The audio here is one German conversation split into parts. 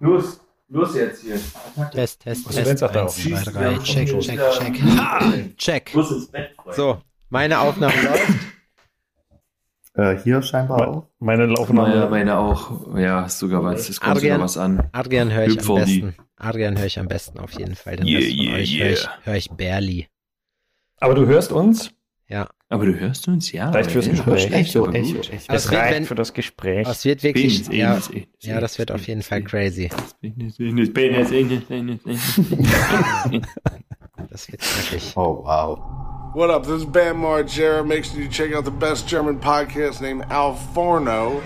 Los, los jetzt hier. Test, Test, Was denn, Test. Eins, zwei, drei. Check, check, wieder- check. Ha! Check. Los ins Bett. So, meine Aufnahme läuft. Äh, hier scheinbar auch. Meine Meine, Aufnahme. meine auch. Ja, ist sogar was. Es kommt Adrian. sogar was an. Adrian höre ich am Hüpfer die. besten. Adrian höre ich am besten auf jeden Fall. Den Yeah, Rest von yeah, euch yeah. höre ich, hör ich barely. Aber du hörst uns? Ja. Aber du hörst uns, ja. Reicht fürs ja, Gespräch. schlecht, aber Echo, gut. Echo. Aber es wenn, für das Gespräch. es wird wirklich, Penis, ja, ja, das wird auf jeden Fall crazy. Das wird wirklich. Oh, wow. What up? This is Bam Margera. Make sure you check out the best German podcast named Al Forno.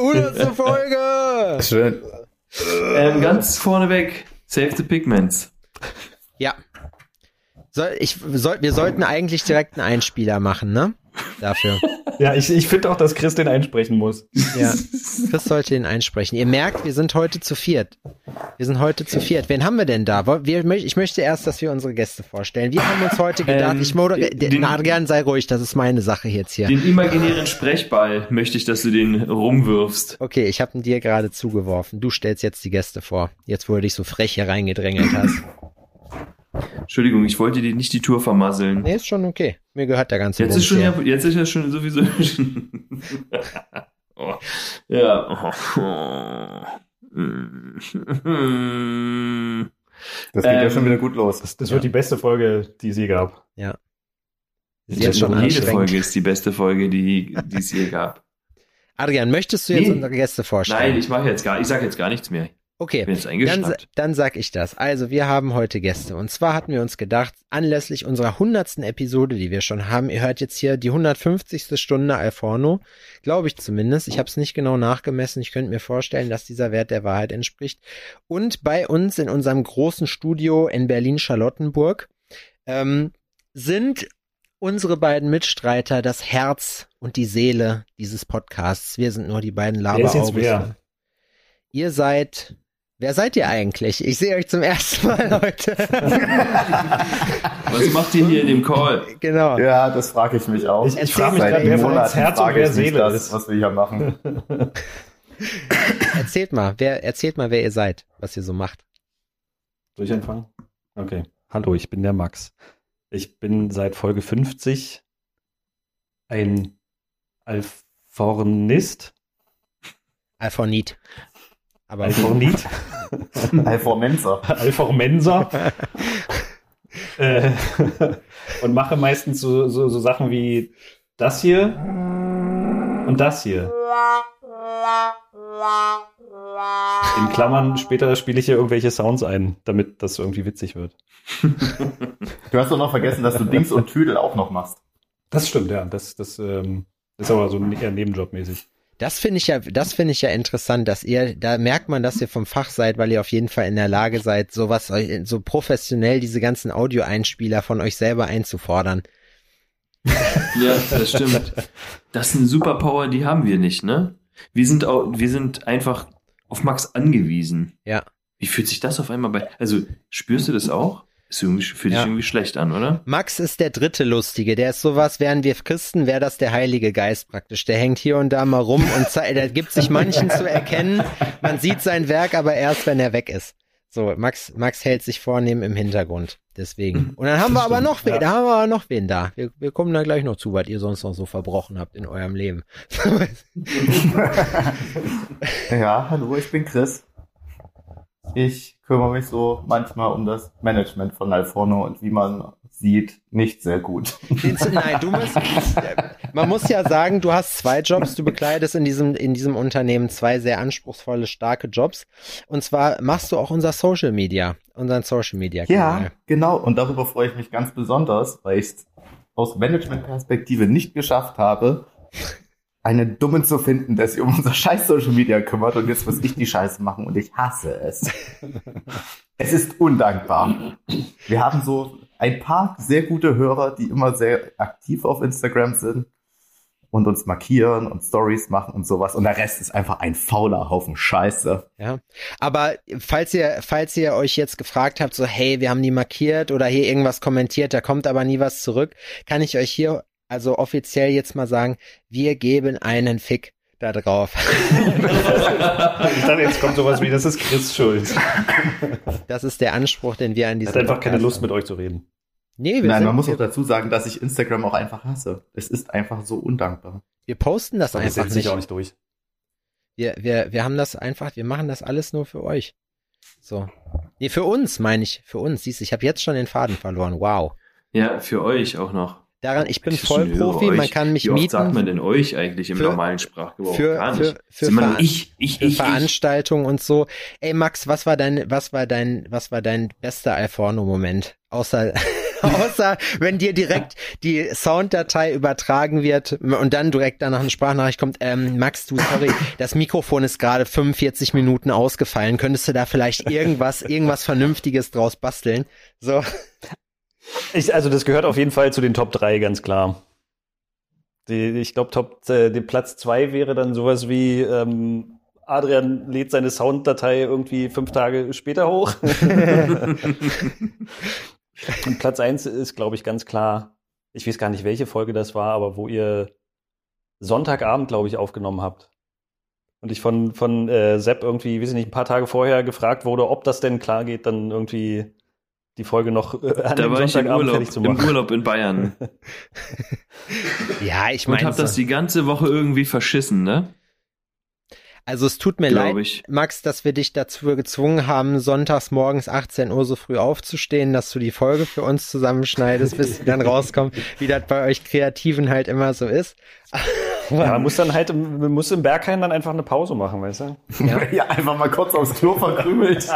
Hundertste Folge! Schön. ähm, ganz vorneweg, Save the Pigments. Ja. Soll, ich, soll, wir sollten eigentlich direkt einen Einspieler machen, ne? Dafür. Ja, ich, ich finde auch, dass Chris den einsprechen muss. Ja. Chris sollte ihn einsprechen. Ihr merkt, wir sind heute zu viert. Wir sind heute zu viert. Wen haben wir denn da? Wir, ich möchte erst, dass wir unsere Gäste vorstellen. Wir haben uns heute gedacht, Ähm, ich moderiere. den- Na, Adrian, sei ruhig, das ist meine Sache jetzt hier. Den imaginären Sprechball möchte ich, dass du den rumwirfst. Okay, ich habe ihn dir gerade zugeworfen. Du stellst jetzt die Gäste vor. Jetzt, wo du dich so frech hier reingedrängelt hast. Entschuldigung, ich wollte dir nicht die Tour vermasseln. Nee, ist schon okay. Mir gehört der ganze Jetzt ist, schon, ja, jetzt ist ja schon sowieso. oh, ja. Das geht ja Ähm, schon wieder gut los. Das, das wird die beste Folge, die es je gab. Ist jetzt schon Jede. Folge ist die beste Folge, die, die es je gab. Adrian, möchtest du jetzt Nee. unsere Gäste vorstellen? Nein, ich mache jetzt gar, ich sage jetzt gar nichts mehr. Okay. Dann, dann sag ich das. Also, wir haben heute Gäste. Und zwar hatten wir uns gedacht, anlässlich unserer hundertsten Episode, die wir schon haben, ihr hört jetzt hier die 150. Stunde Alforno. Glaube ich zumindest. Ich habe es nicht genau nachgemessen. Ich könnte mir vorstellen, dass dieser Wert der Wahrheit entspricht. Und bei uns in unserem großen Studio in Berlin-Charlottenburg ähm, sind unsere beiden Mitstreiter das Herz und die Seele dieses Podcasts. Wir sind nur die beiden Laberaugen. wer? Ihr seid Wer seid ihr eigentlich? Ich sehe euch zum ersten Mal heute. Was macht ihr hier in dem Call? genau. Ja, das frage ich mich auch. Ich- ich frag mich grad, wer von uns Herz und frage wer Seele das, ist. was wir hier machen. Erzählt mal, wer erzählt mal, wer ihr seid, was ihr so macht. Soll ich anfangen? Okay. Hallo, ich bin der Max. Ich bin seit Folge 50 ein Alfornist. Alphornit. Aber Alfornit. Alformenser. Alformenser. äh, und mache meistens so, so, so Sachen wie das hier und das hier. In Klammern, später spiele ich hier irgendwelche Sounds ein, damit das irgendwie witzig wird. Du hast doch noch vergessen, dass du Dings und Tüdel auch noch machst. Das stimmt, ja. Das, das ähm, ist aber so eher nebenjobmäßig. Das finde ich ja, das finde ich ja interessant, dass ihr, da merkt man, dass ihr vom Fach seid, weil ihr auf jeden Fall in der Lage seid, sowas, euch- so professionell diese ganzen Audioeinspieler von euch selber einzufordern. Ja, das stimmt. Das ist eine Superpower, die haben wir nicht, ne? Wir sind auch, wir sind einfach auf Max angewiesen. Ja. Wie fühlt sich das auf einmal bei, also spürst du das auch? Ist irgendwie, fühlt Ja. sich irgendwie schlecht an, oder? Max ist der dritte Lustige, der ist sowas, wären wir Christen, wäre das der Heilige Geist praktisch. Der hängt hier und da mal rum und der gibt sich manchen zu erkennen. Man sieht sein Werk aber erst, wenn er weg ist. So, Max, Max hält sich vornehm im Hintergrund. Deswegen. Und dann haben wir aber noch wen, ja. da haben wir aber noch wen da. Wir, wir kommen da gleich noch zu, was ihr sonst noch so verbrochen habt in eurem Leben. Ja, hallo, ich bin Chris. Ich kümmere mich so manchmal um das Management von Alforno und wie man sieht, nicht sehr gut. Nein, du musst, man muss ja sagen, du hast zwei Jobs, du bekleidest in diesem, in diesem Unternehmen zwei sehr anspruchsvolle, starke Jobs. Und zwar machst du auch unser Social Media, unseren Social Media Ja, Kanal. genau. Und darüber freue ich mich ganz besonders, weil ich es aus Management-Perspektive nicht geschafft habe, einen Dummen zu finden, der sich um unser scheiß Social Media kümmert und jetzt muss ich die Scheiße machen und ich hasse es. es ist undankbar. Wir haben so ein paar sehr gute Hörer, die immer sehr aktiv auf Instagram sind und uns markieren und Stories machen und sowas und der Rest ist einfach ein fauler Haufen Scheiße. Ja. Aber falls ihr, falls ihr euch jetzt gefragt habt, so, hey, wir haben die markiert oder hier irgendwas kommentiert, da kommt aber nie was zurück, kann ich euch hier also offiziell jetzt mal sagen, wir geben einen Fick da drauf. Ich dachte, jetzt kommt sowas wie, das ist Chris Schuld. Das ist der Anspruch, den wir an diesem hat einfach keine Podcast Lust, mit euch zu reden. Nee, wir, Nein, sind, man muss auch dazu sagen, dass ich Instagram auch einfach hasse. Es ist einfach so undankbar. wir posten das Das einfach setzt sich nicht. auch nicht durch. Wir, wir, wir haben das einfach, wir machen das alles nur für euch. So. Nee, für uns meine ich, für uns. Siehst du, ich habe jetzt schon den Faden verloren. Wow. Ja, für euch auch noch. Daran, ich bin Vollprofi, man kann mich Wie mieten. sagt man denn euch eigentlich im Für- normalen Sprachgebrauch? für- Gar für- nicht. für Veran- ich, ich, für ich. Veranstaltungen und so. Ey Max, was war dein, was war dein, was war dein bester Alforno-Moment? Außer, außer wenn dir direkt die Sounddatei übertragen wird und dann direkt danach eine Sprachnachricht kommt, ähm, Max, du, sorry, das Mikrofon ist gerade 45 Minuten ausgefallen. Könntest du da vielleicht irgendwas, irgendwas Vernünftiges draus basteln? So. Ich, also das gehört auf jeden Fall zu den Top 3, ganz klar. Die, ich glaube, Top, äh, die Platz 2 wäre dann sowas wie ähm, Adrian lädt seine Sounddatei irgendwie fünf Tage später hoch. Und Platz 1 ist, glaube ich, ganz klar, ich weiß gar nicht, welche Folge das war, aber wo ihr Sonntagabend, glaube ich, aufgenommen habt. Und ich von, von äh, Sepp irgendwie, weiß ich nicht, ein paar Tage vorher gefragt wurde, ob das denn klar geht, dann irgendwie die Folge noch äh, an Da dem war ich im Urlaub, fertig zu im machen. Urlaub in Bayern. Ja, ich Und meine, hab das die ganze Woche irgendwie verschissen, ne? also es tut mir leid, Glaube ich. Max, dass wir dich dazu gezwungen haben, sonntags morgens 18 Uhr so früh aufzustehen, dass du die Folge für uns zusammenschneidest, bis sie dann rauskommt, wie das bei euch Kreativen halt immer so ist. Ja, man muss dann halt, im- man muss im Berghain dann einfach eine Pause machen, weißt du? Ja. Ja, einfach mal kurz aufs Klo verkrümelt.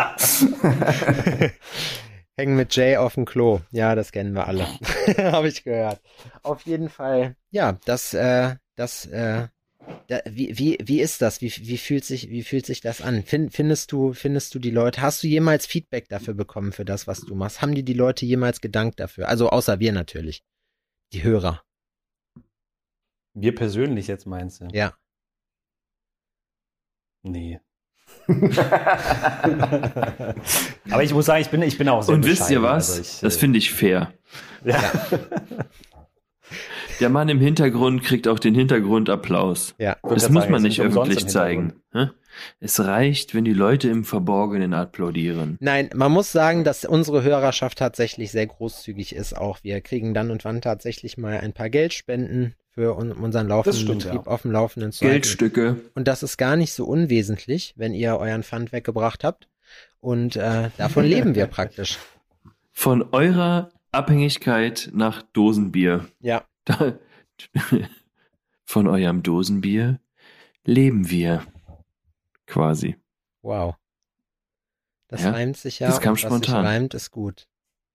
Hängen mit Jay auf dem Klo. Ja, das kennen wir alle. Habe ich gehört. Auf jeden Fall, ja, das, äh, das, äh, da, wie, wie, wie ist das? Wie, wie fühlt sich, wie fühlt sich das an? Find, findest du, findest du die Leute, hast du jemals Feedback dafür bekommen für das, was du machst? Haben dir die Leute jemals gedankt dafür? Also außer wir natürlich. Die Hörer. Wir persönlich jetzt meinst du? Ja. Nee. Aber ich muss sagen, ich bin, ich bin auch sehr Und wisst ihr was? Also ich, das äh, finde ich fair. ja. Der Mann im Hintergrund kriegt auch den Hintergrundapplaus. Ja. Das muss sagen, man nicht öffentlich zeigen. hä? Es reicht, wenn die Leute im Verborgenen applaudieren. Nein, man muss sagen, dass unsere Hörerschaft tatsächlich sehr großzügig ist. Auch wir kriegen dann und wann tatsächlich mal ein paar Geldspenden für un unseren laufenden stimmt, Betrieb ja. auf dem Laufenden zu halten. Geldstücke. Und das ist gar nicht so unwesentlich, wenn ihr euren Pfand weggebracht habt. Und äh, davon leben wir praktisch. Von eurer Abhängigkeit nach Dosenbier. Ja. Da, von eurem Dosenbier leben wir. Quasi. Wow. Das Ja, reimt sich ja. das kam spontan. reimt, ist gut.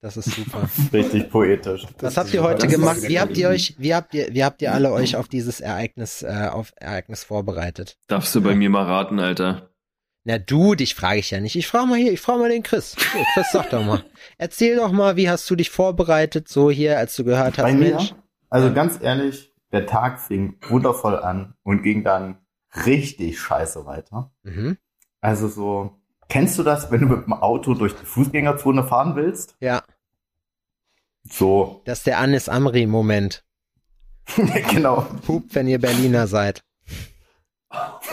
Das ist super. Richtig poetisch. Was habt ihr heute das gemacht? Wie habt ihr euch, wie habt ihr, wie habt ihr alle euch auf dieses Ereignis, äh, auf Ereignis vorbereitet? Darfst du bei mir mal raten, Alter. Na du, dich frage ich ja nicht. Ich frage mal hier, ich frage mal den Chris. Hier, Chris, sag doch mal. Erzähl doch mal, wie hast du dich vorbereitet, so hier, als du gehört hast, Bei mir? Mensch. Also ganz ehrlich, der Tag fing wundervoll an und ging dann richtig scheiße weiter. Mhm. Also so, kennst du das, wenn du mit dem Auto durch die Fußgängerzone fahren willst? Ja, So, das ist der Anis Amri-Moment. genau. Pup, wenn ihr Berliner seid.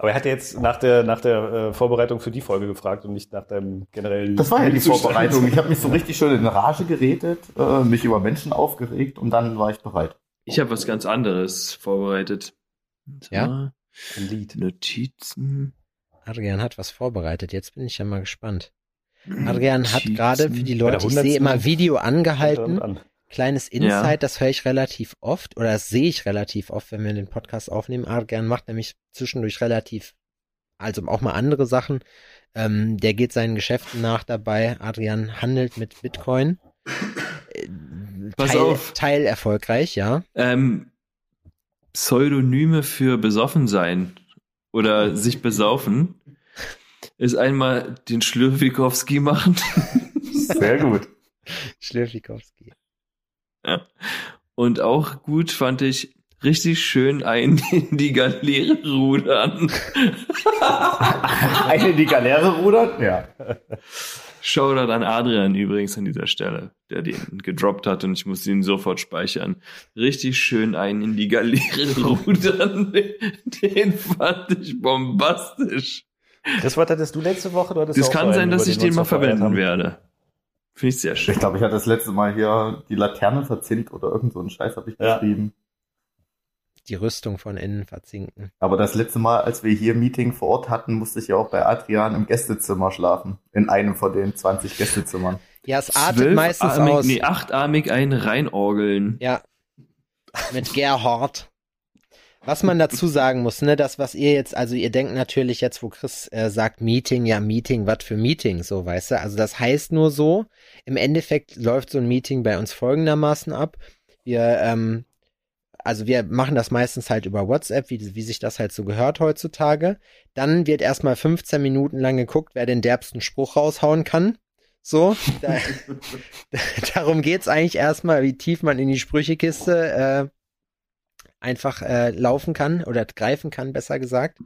Aber er hat ja jetzt nach der, nach der äh, Vorbereitung für die Folge gefragt und nicht nach deinem generellen. Das war ja die Zustand. Vorbereitung. Ich habe mich so richtig schön in Rage geredet, äh, mich über Menschen aufgeregt und dann war ich bereit. Ich habe was ganz anderes vorbereitet. Ja? Ein Lied. Notizen. Adrian hat was vorbereitet. Jetzt bin ich ja mal gespannt. Adrian hat Notizen. gerade für die Leute, ich sehe 100. immer Video angehalten. an. Kleines Insight, Ja. das höre ich relativ oft oder das sehe ich relativ oft, wenn wir den Podcast aufnehmen. Adrian macht nämlich zwischendurch relativ, also auch mal andere Sachen. Ähm, der geht seinen Geschäften nach dabei. Adrian handelt mit Bitcoin. Pass Teil, auf. Teil erfolgreich, ja. Ähm, Pseudonyme für besoffen sein oder sich besaufen ist einmal den Schlürwikowski machen Sehr gut. Schlürfikowski. und auch gut fand ich richtig schön ein in die Galeere rudern. Eine in die Galeere rudern? Ja. Shoutout an Adrian übrigens an dieser Stelle, der den gedroppt hat und ich musste ihn sofort speichern. Richtig schön einen in die Galeere rudern. Den fand ich bombastisch. Das was hattest du letzte Woche? Du hattest Das auch kann sein, dass ich den mal verwenden haben. werde. Finde ich sehr schön. Ich glaube, ich hatte das letzte Mal hier die Laterne verzinkt oder irgend so einen Scheiß habe ich Ja. geschrieben. Die Rüstung von innen verzinken. Aber das letzte Mal, als wir hier Meeting vor Ort hatten, musste ich ja auch bei Adrian im Gästezimmer schlafen. In einem von den 20 Gästezimmern. Ja, es artet meistens Zwölfarmig- aus. Nee, achtarmig einen reinorgeln. Ja. Mit Gerhard. Was man dazu sagen muss, ne, das, was ihr jetzt, also ihr denkt natürlich jetzt, wo Chris äh, sagt Meeting, ja, Meeting, was für Meeting, so, weißt du? Also das heißt nur so, im Endeffekt läuft so ein Meeting bei uns folgendermaßen ab. Wir, ähm, also wir machen das meistens halt über WhatsApp, wie, wie sich das halt so gehört heutzutage. Dann wird erstmal 15 Minuten lang geguckt, wer den derbsten Spruch raushauen kann. So, da, darum geht's eigentlich erstmal, wie tief man in die Sprüchekiste äh, einfach äh, laufen kann oder greifen kann, besser gesagt.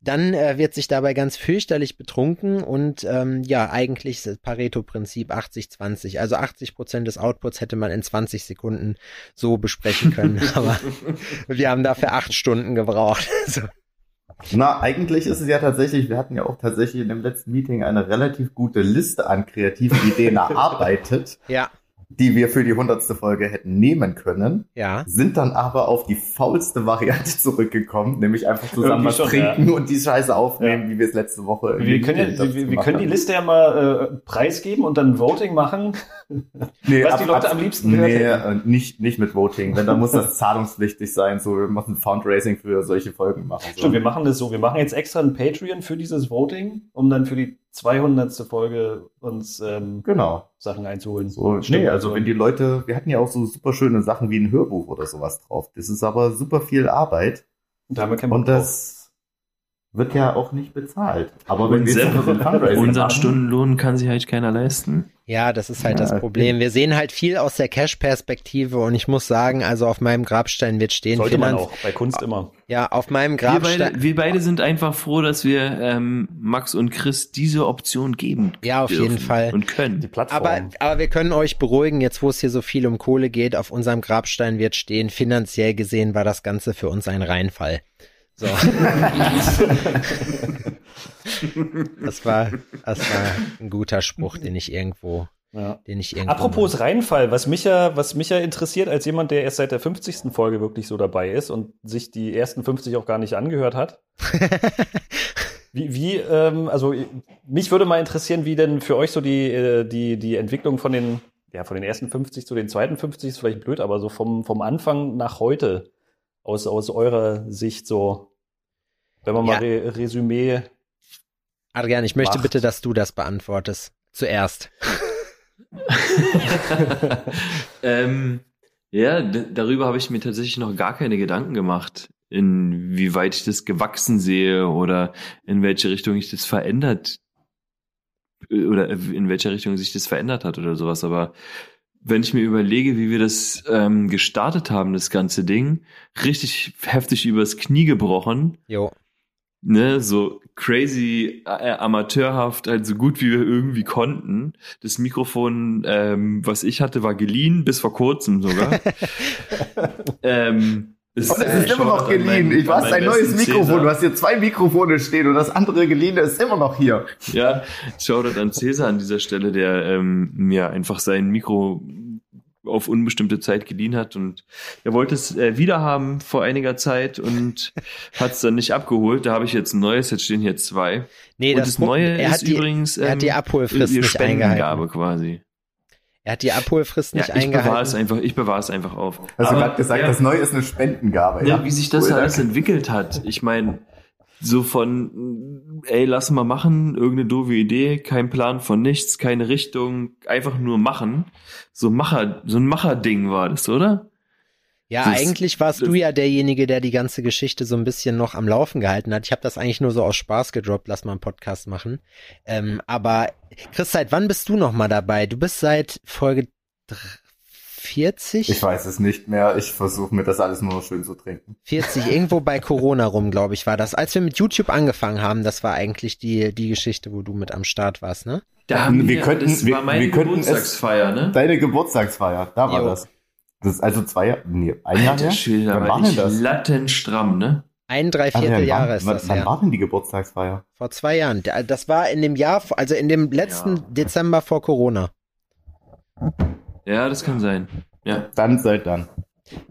Dann äh, wird sich dabei ganz fürchterlich betrunken und ähm, ja, eigentlich ist das Pareto-Prinzip 80-20. Also 80 Prozent des Outputs hätte man in 20 Sekunden so besprechen können, aber wir haben dafür acht Stunden gebraucht. so. Na, eigentlich ist es ja tatsächlich, wir hatten ja auch tatsächlich in dem letzten Meeting eine relativ gute Liste an kreativen Ideen erarbeitet, Ja, die wir für die hundertste Folge hätten nehmen können, ja. sind dann aber auf die faulste Variante zurückgekommen, nämlich einfach zusammen Irgendwie was schon, trinken und die Scheiße aufnehmen, Ja. wie wir es letzte Woche Wir können, ja, wir, wir können die. Liste ja mal äh, preisgeben und dann Voting machen. Nee, Was die Leute am liebsten gehört Nee, hätten. äh, nicht, nicht mit Voting. Wenn, dann muss das zahlungspflichtig sein. So, wir müssen Fundraising für solche Folgen machen. So. Stimmt, wir machen das so. Wir machen jetzt extra ein Patreon für dieses Voting, um dann für die 200. Folge uns ähm, Genau. Sachen einzuholen. So, Stimmt, nee, also wenn die Leute, wir hatten ja auch so super schöne Sachen wie ein Hörbuch oder sowas drauf. Das ist aber super viel Arbeit da haben wir keinen Bock und das wird ja auch nicht bezahlt. Aber wenn Und wir ein Fundraising Unseren machen, Stundenlohn kann sich halt keiner leisten. Ja, das ist halt Ja, das Problem. Wir sehen halt viel aus der Cash-Perspektive und ich muss sagen, also auf meinem Grabstein wird stehen, Sollte man Finanz- auch, bei Kunst immer. ja, auf meinem Wir beide, Grabstein, wir beide sind einfach froh, dass wir ähm, Max und Chris diese Option geben. Ja, auf jeden Fall. Und können. Die Plattform. aber, aber wir können euch beruhigen, jetzt wo es hier so viel um Kohle geht, auf unserem Grabstein wird stehen, finanziell gesehen war das Ganze für uns ein Reinfall. So. das war, das war ein guter Spruch, den ich irgendwo, ja. den ich irgendwo. Apropos Reinfall, was mich, ja, was mich ja interessiert, als jemand, der erst seit der 50. Folge wirklich so dabei ist und sich die ersten 50 auch gar nicht angehört hat. Wie, wie ähm, also mich würde mal interessieren, wie denn für euch so die, äh, die, die Entwicklung von den, ja, von den ersten 50 zu den zweiten 50 ist vielleicht blöd, aber so vom, vom Anfang nach heute aus, aus eurer Sicht so, wenn man mal Ja. Re Resümee. Adrian, ich möchte Macht. bitte, dass du das beantwortest. Zuerst. ähm, ja, darüber habe ich mir tatsächlich noch gar keine Gedanken gemacht, inwieweit ich das gewachsen sehe oder in welche Richtung ich das verändert äh, oder in welcher Richtung sich das verändert hat oder sowas. Aber wenn ich mir überlege, wie wir das ähm, gestartet haben, das ganze Ding, richtig heftig übers Knie gebrochen, Jo. Ne, so crazy äh, amateurhaft, halt so gut wie wir irgendwie konnten. Das Mikrofon, ähm, was ich hatte, war geliehen, bis vor kurzem sogar. ähm, es, Und es ist immer noch geliehen. meinen- Ich, meinen ein neues Mikrofon. Cäsar. Du hast hier zwei Mikrofone stehen und das andere geliehene ist immer noch hier. Ja, Shoutout an Cäsar an dieser Stelle, der ähm, mir einfach sein Mikro auf unbestimmte Zeit geliehen hat und er wollte es äh, wieder haben vor einiger Zeit und hat es dann nicht abgeholt. Da habe ich jetzt ein neues, jetzt stehen hier zwei. Nee, und das, das, Neue er ist hat die, übrigens er hat die ähm, Abholfrist die nicht Spendengabe eingehalten. quasi. Er hat die Abholfrist nicht ja, ich bewahre es eingehalten. einfach, ich bewahre es einfach auf. Hast du Aber, gerade gesagt, ja, das Neue ist eine Spendengabe. ja, wie sich das Cool, alles danke. entwickelt hat. Ich meine, so von, ey, lass mal machen, irgendeine doofe Idee, kein Plan von nichts, keine Richtung, einfach nur machen. So Macher, so ein Macherding war das, oder? Ja, Das- eigentlich warst das- du ja derjenige, der die ganze Geschichte so ein bisschen noch am Laufen gehalten hat. Ich habe das eigentlich nur so aus Spaß gedroppt, lass mal einen Podcast machen. Ähm, aber Chris, seit wann bist du noch mal dabei? Du bist seit Folge 40? Ich weiß es nicht mehr. Ich versuche mir das alles nur noch schön zu trinken. 40, irgendwo bei Corona rum, glaube ich, war das. Als wir mit YouTube angefangen haben, das war eigentlich die, die Geschichte, wo du mit am Start warst, ne? Da haben Wir wir, könnten- das wir- war meine wir könnten es- Geburtstagsfeier, ne? Deine Geburtstagsfeier, da war Jo. das. Das ist also zwei Jahre, nee, ein Jahr Alter her? Schwede, da Wann war denn das? lattenstramm, ne? Ein, drei Adrian, Viertel wann- Jahre ist wann, das Wann her. war denn die Geburtstagsfeier? Vor zwei Jahren. Da- Das war in dem Jahr, also in dem letzten Ja. Dezember vor Corona. Ja, das kann sein. Ja. Dann seit dann.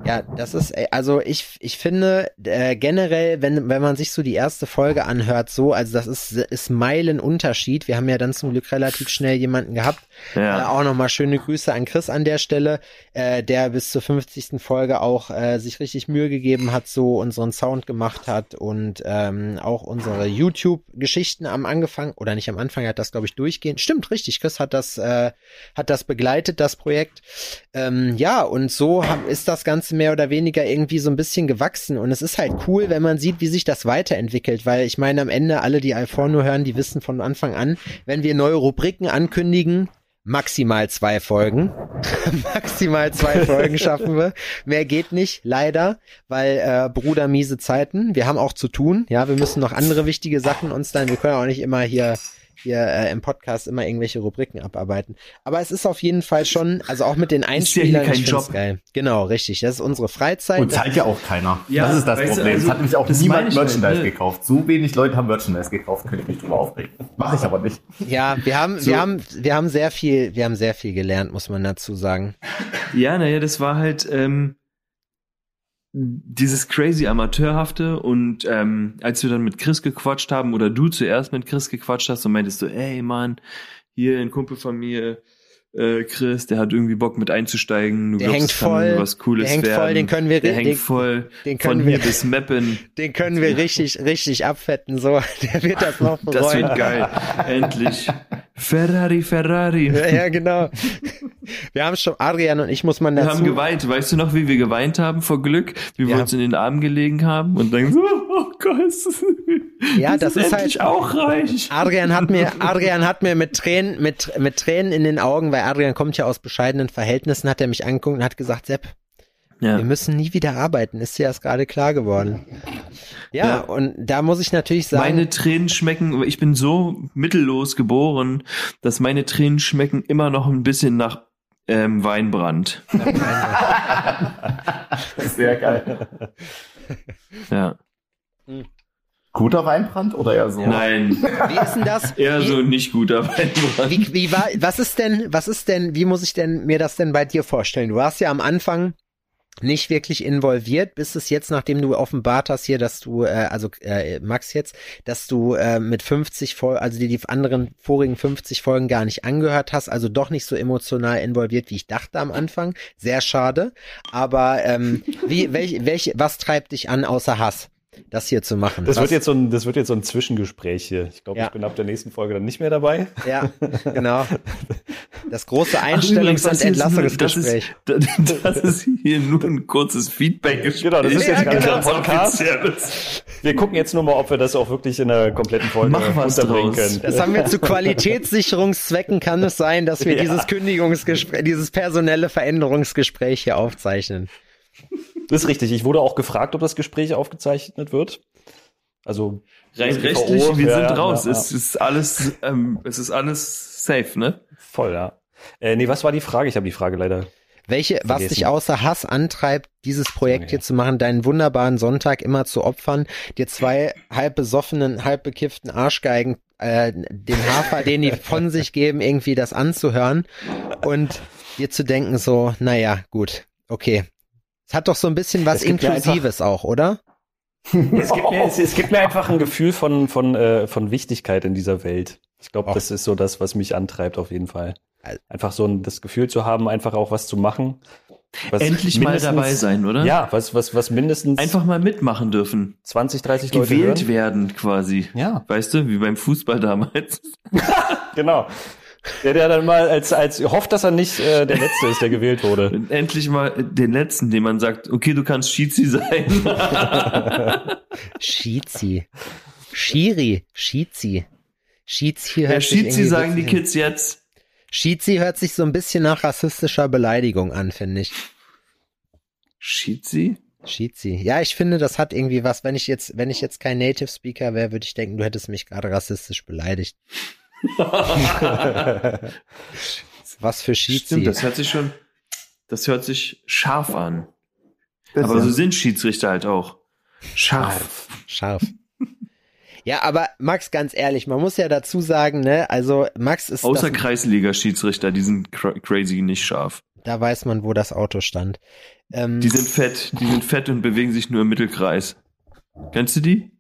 Ja, das ist, also ich, ich finde äh, generell, wenn, wenn man sich so die erste Folge anhört, so, also das ist, ist Meilenunterschied. Wir haben ja dann zum Glück relativ schnell jemanden gehabt. Äh, Ja. auch nochmal schöne Grüße an Chris an der Stelle, äh, der bis zur 50. Folge auch äh, sich richtig Mühe gegeben hat, so unseren Sound gemacht hat und ähm, auch unsere YouTube-Geschichten am angefangen, oder nicht am Anfang, er hat das, glaube ich, durchgehend. Stimmt, richtig, Chris hat das, äh, hat das begleitet, das Projekt. Ähm, ja, und so hab, ist das Ganze mehr oder weniger irgendwie so ein bisschen gewachsen. Und es ist halt cool, wenn man sieht, wie sich das weiterentwickelt, weil ich meine, am Ende alle, die Alforno hören, die wissen von Anfang an, wenn wir neue Rubriken ankündigen, maximal zwei Folgen. maximal zwei Folgen schaffen wir. Mehr geht nicht, leider, weil äh, Bruder miese Zeiten. Wir haben auch zu tun. Ja, wir müssen noch andere wichtige Sachen uns dann. Wir können auch nicht immer hier hier äh, im Podcast immer irgendwelche Rubriken abarbeiten. Aber es ist auf jeden Fall schon, also auch mit den Ist ja hier Einspielern, kein Job. geil. Genau, richtig. Das ist unsere Freizeit. Und zahlt ja auch keiner. Ja, das ist das Problem. also, es hat nämlich auch niemand halt, Merchandise ne? gekauft. So wenig Leute haben Merchandise gekauft, könnte ich mich drüber aufregen. Mache ich aber nicht. ja, wir haben, So. wir haben, wir haben sehr viel, wir haben sehr viel gelernt, muss man dazu sagen. Ja, naja, das war halt ähm, dieses crazy Amateurhafte und ähm, als wir dann mit Chris gequatscht haben oder du zuerst mit Chris gequatscht hast und meintest du, ey Mann, hier ein Kumpel von mir, äh, Chris, der hat irgendwie Bock mit einzusteigen, du Der glaubst, hängt voll, was Cooles der hängt werden. voll, den können wir- der den- hängt voll den von können hier wir- bis Meppen. Den können wir richtig, richtig abfetten, so. Der wird das noch bereuen. Das wird geil. Endlich. Ferrari, Ferrari. Ja, ja, genau. Wir haben schon, Adrian und ich muss man Wir dazu. haben geweint. Weißt du noch, wie wir geweint haben vor Glück? Wie wir Ja. uns in den Armen gelegen haben und dann so, oh Gott. Ja, wir das sind ist halt- auch reich. Adrian hat mir, Adrian hat mir mit Tränen, mit, mit Tränen in den Augen, weil Adrian kommt ja aus bescheidenen Verhältnissen, hat er mich angeguckt und hat gesagt, Sepp, Ja. wir müssen nie wieder arbeiten, ist dir erst gerade klar geworden. Ja, Ja. und da muss ich natürlich sagen, Meine Tränen schmecken, ich bin so mittellos geboren, dass meine Tränen schmecken immer noch ein bisschen nach ähm, Weinbrand. Sehr geil. Ja. Guter Weinbrand oder eher so? Nein, wie ist denn das? eher wie, so nicht guter Weinbrand. Wie, wie war, was ist denn, was ist denn, wie muss ich denn mir das denn bei dir vorstellen? Du warst ja am Anfang nicht wirklich involviert, bis es jetzt, nachdem du offenbart hast hier, dass du, äh, also äh, Max jetzt, dass du äh, mit 50 Folgen, also die, die anderen vorigen 50 Folgen gar nicht angehört hast, also doch nicht so emotional involviert, wie ich dachte am Anfang. Sehr schade. Aber ähm, wie, welch, welch, was treibt dich an außer Hass? Das hier zu machen. Das was, wird, jetzt so ein, das wird jetzt so ein Zwischengespräch hier. Ich glaube, Ja. ich bin ab der nächsten Folge dann nicht mehr dabei. Ja, genau. Das große Ach, Einstellungs- übrigens, und Entlassungsgespräch. Das ist, das ist hier nur ein kurzes Feedback. Genau, das ist jetzt gar nicht ein Podcast. Wir gucken jetzt nur mal, ob wir das auch wirklich in einer kompletten Folge Mach was unterbringen draus. können. Das haben wir zu Qualitätssicherungszwecken kann es sein, dass wir Ja. dieses Kündigungsgespräch, dieses personelle Veränderungsgespräch hier aufzeichnen. Das ist richtig. Ich wurde auch gefragt, ob das Gespräch aufgezeichnet wird. Also Rein rechtlich, wir ja, sind ja, raus. ja, ja. Es ist alles, ähm, es ist alles safe, ne? Voll, ja. Äh, nee, was war die Frage? Ich habe die Frage leider. Welche, was Vergessen. dich außer Hass antreibt, dieses Projekt Okay. hier zu machen, deinen wunderbaren Sonntag immer zu opfern, dir zwei halb besoffenen, halb bekifften Arschgeigen, äh, den Hafer, den die von sich geben, irgendwie das anzuhören und dir zu denken so, naja, gut, okay. Es hat doch so ein bisschen was Inklusives auch, oder? Es gibt mir, es, es gibt mir einfach ein Gefühl von, von, äh, von Wichtigkeit in dieser Welt. Ich glaube, das ist so das, was mich antreibt auf jeden Fall. Also- Einfach so ein, das Gefühl zu haben, einfach auch was zu machen. Was Endlich mal dabei sein, oder? Ja, was, was, was mindestens Einfach mal mitmachen dürfen. 20, 30 Leute Gewählt hören. werden quasi. Ja, Weißt du, wie beim Fußball damals. genau. Der, der dann mal als, als hofft, dass er nicht äh, der Letzte ist, der gewählt wurde. Endlich mal den letzten, dem man sagt, okay, du kannst Schizi sein. Schizi. Schiri. Schizi. Schizi hört Ja, sich Schizi sagen die. Kids jetzt. Schizi hört sich so ein bisschen nach rassistischer Beleidigung an, finde ich. Schizi? Schizi. Ja, ich finde, das hat irgendwie was. Wenn ich jetzt, wenn ich jetzt kein Native Speaker wäre, würde ich denken, du hättest mich gerade rassistisch beleidigt. Was für Schieds Stimmt, das hört sich schon, das hört sich scharf an. Das Aber so sind Schiedsrichter halt auch. Scharf. Scharf. Ja, aber Max, ganz ehrlich, man muss ja dazu sagen, ne, also Max ist Außer Kreisliga-Schiedsrichter, die sind cra crazy nicht scharf. da weiß man, wo das Auto stand. Ähm, Die sind fett, die sind fett und bewegen sich nur im Mittelkreis. Kennst du die?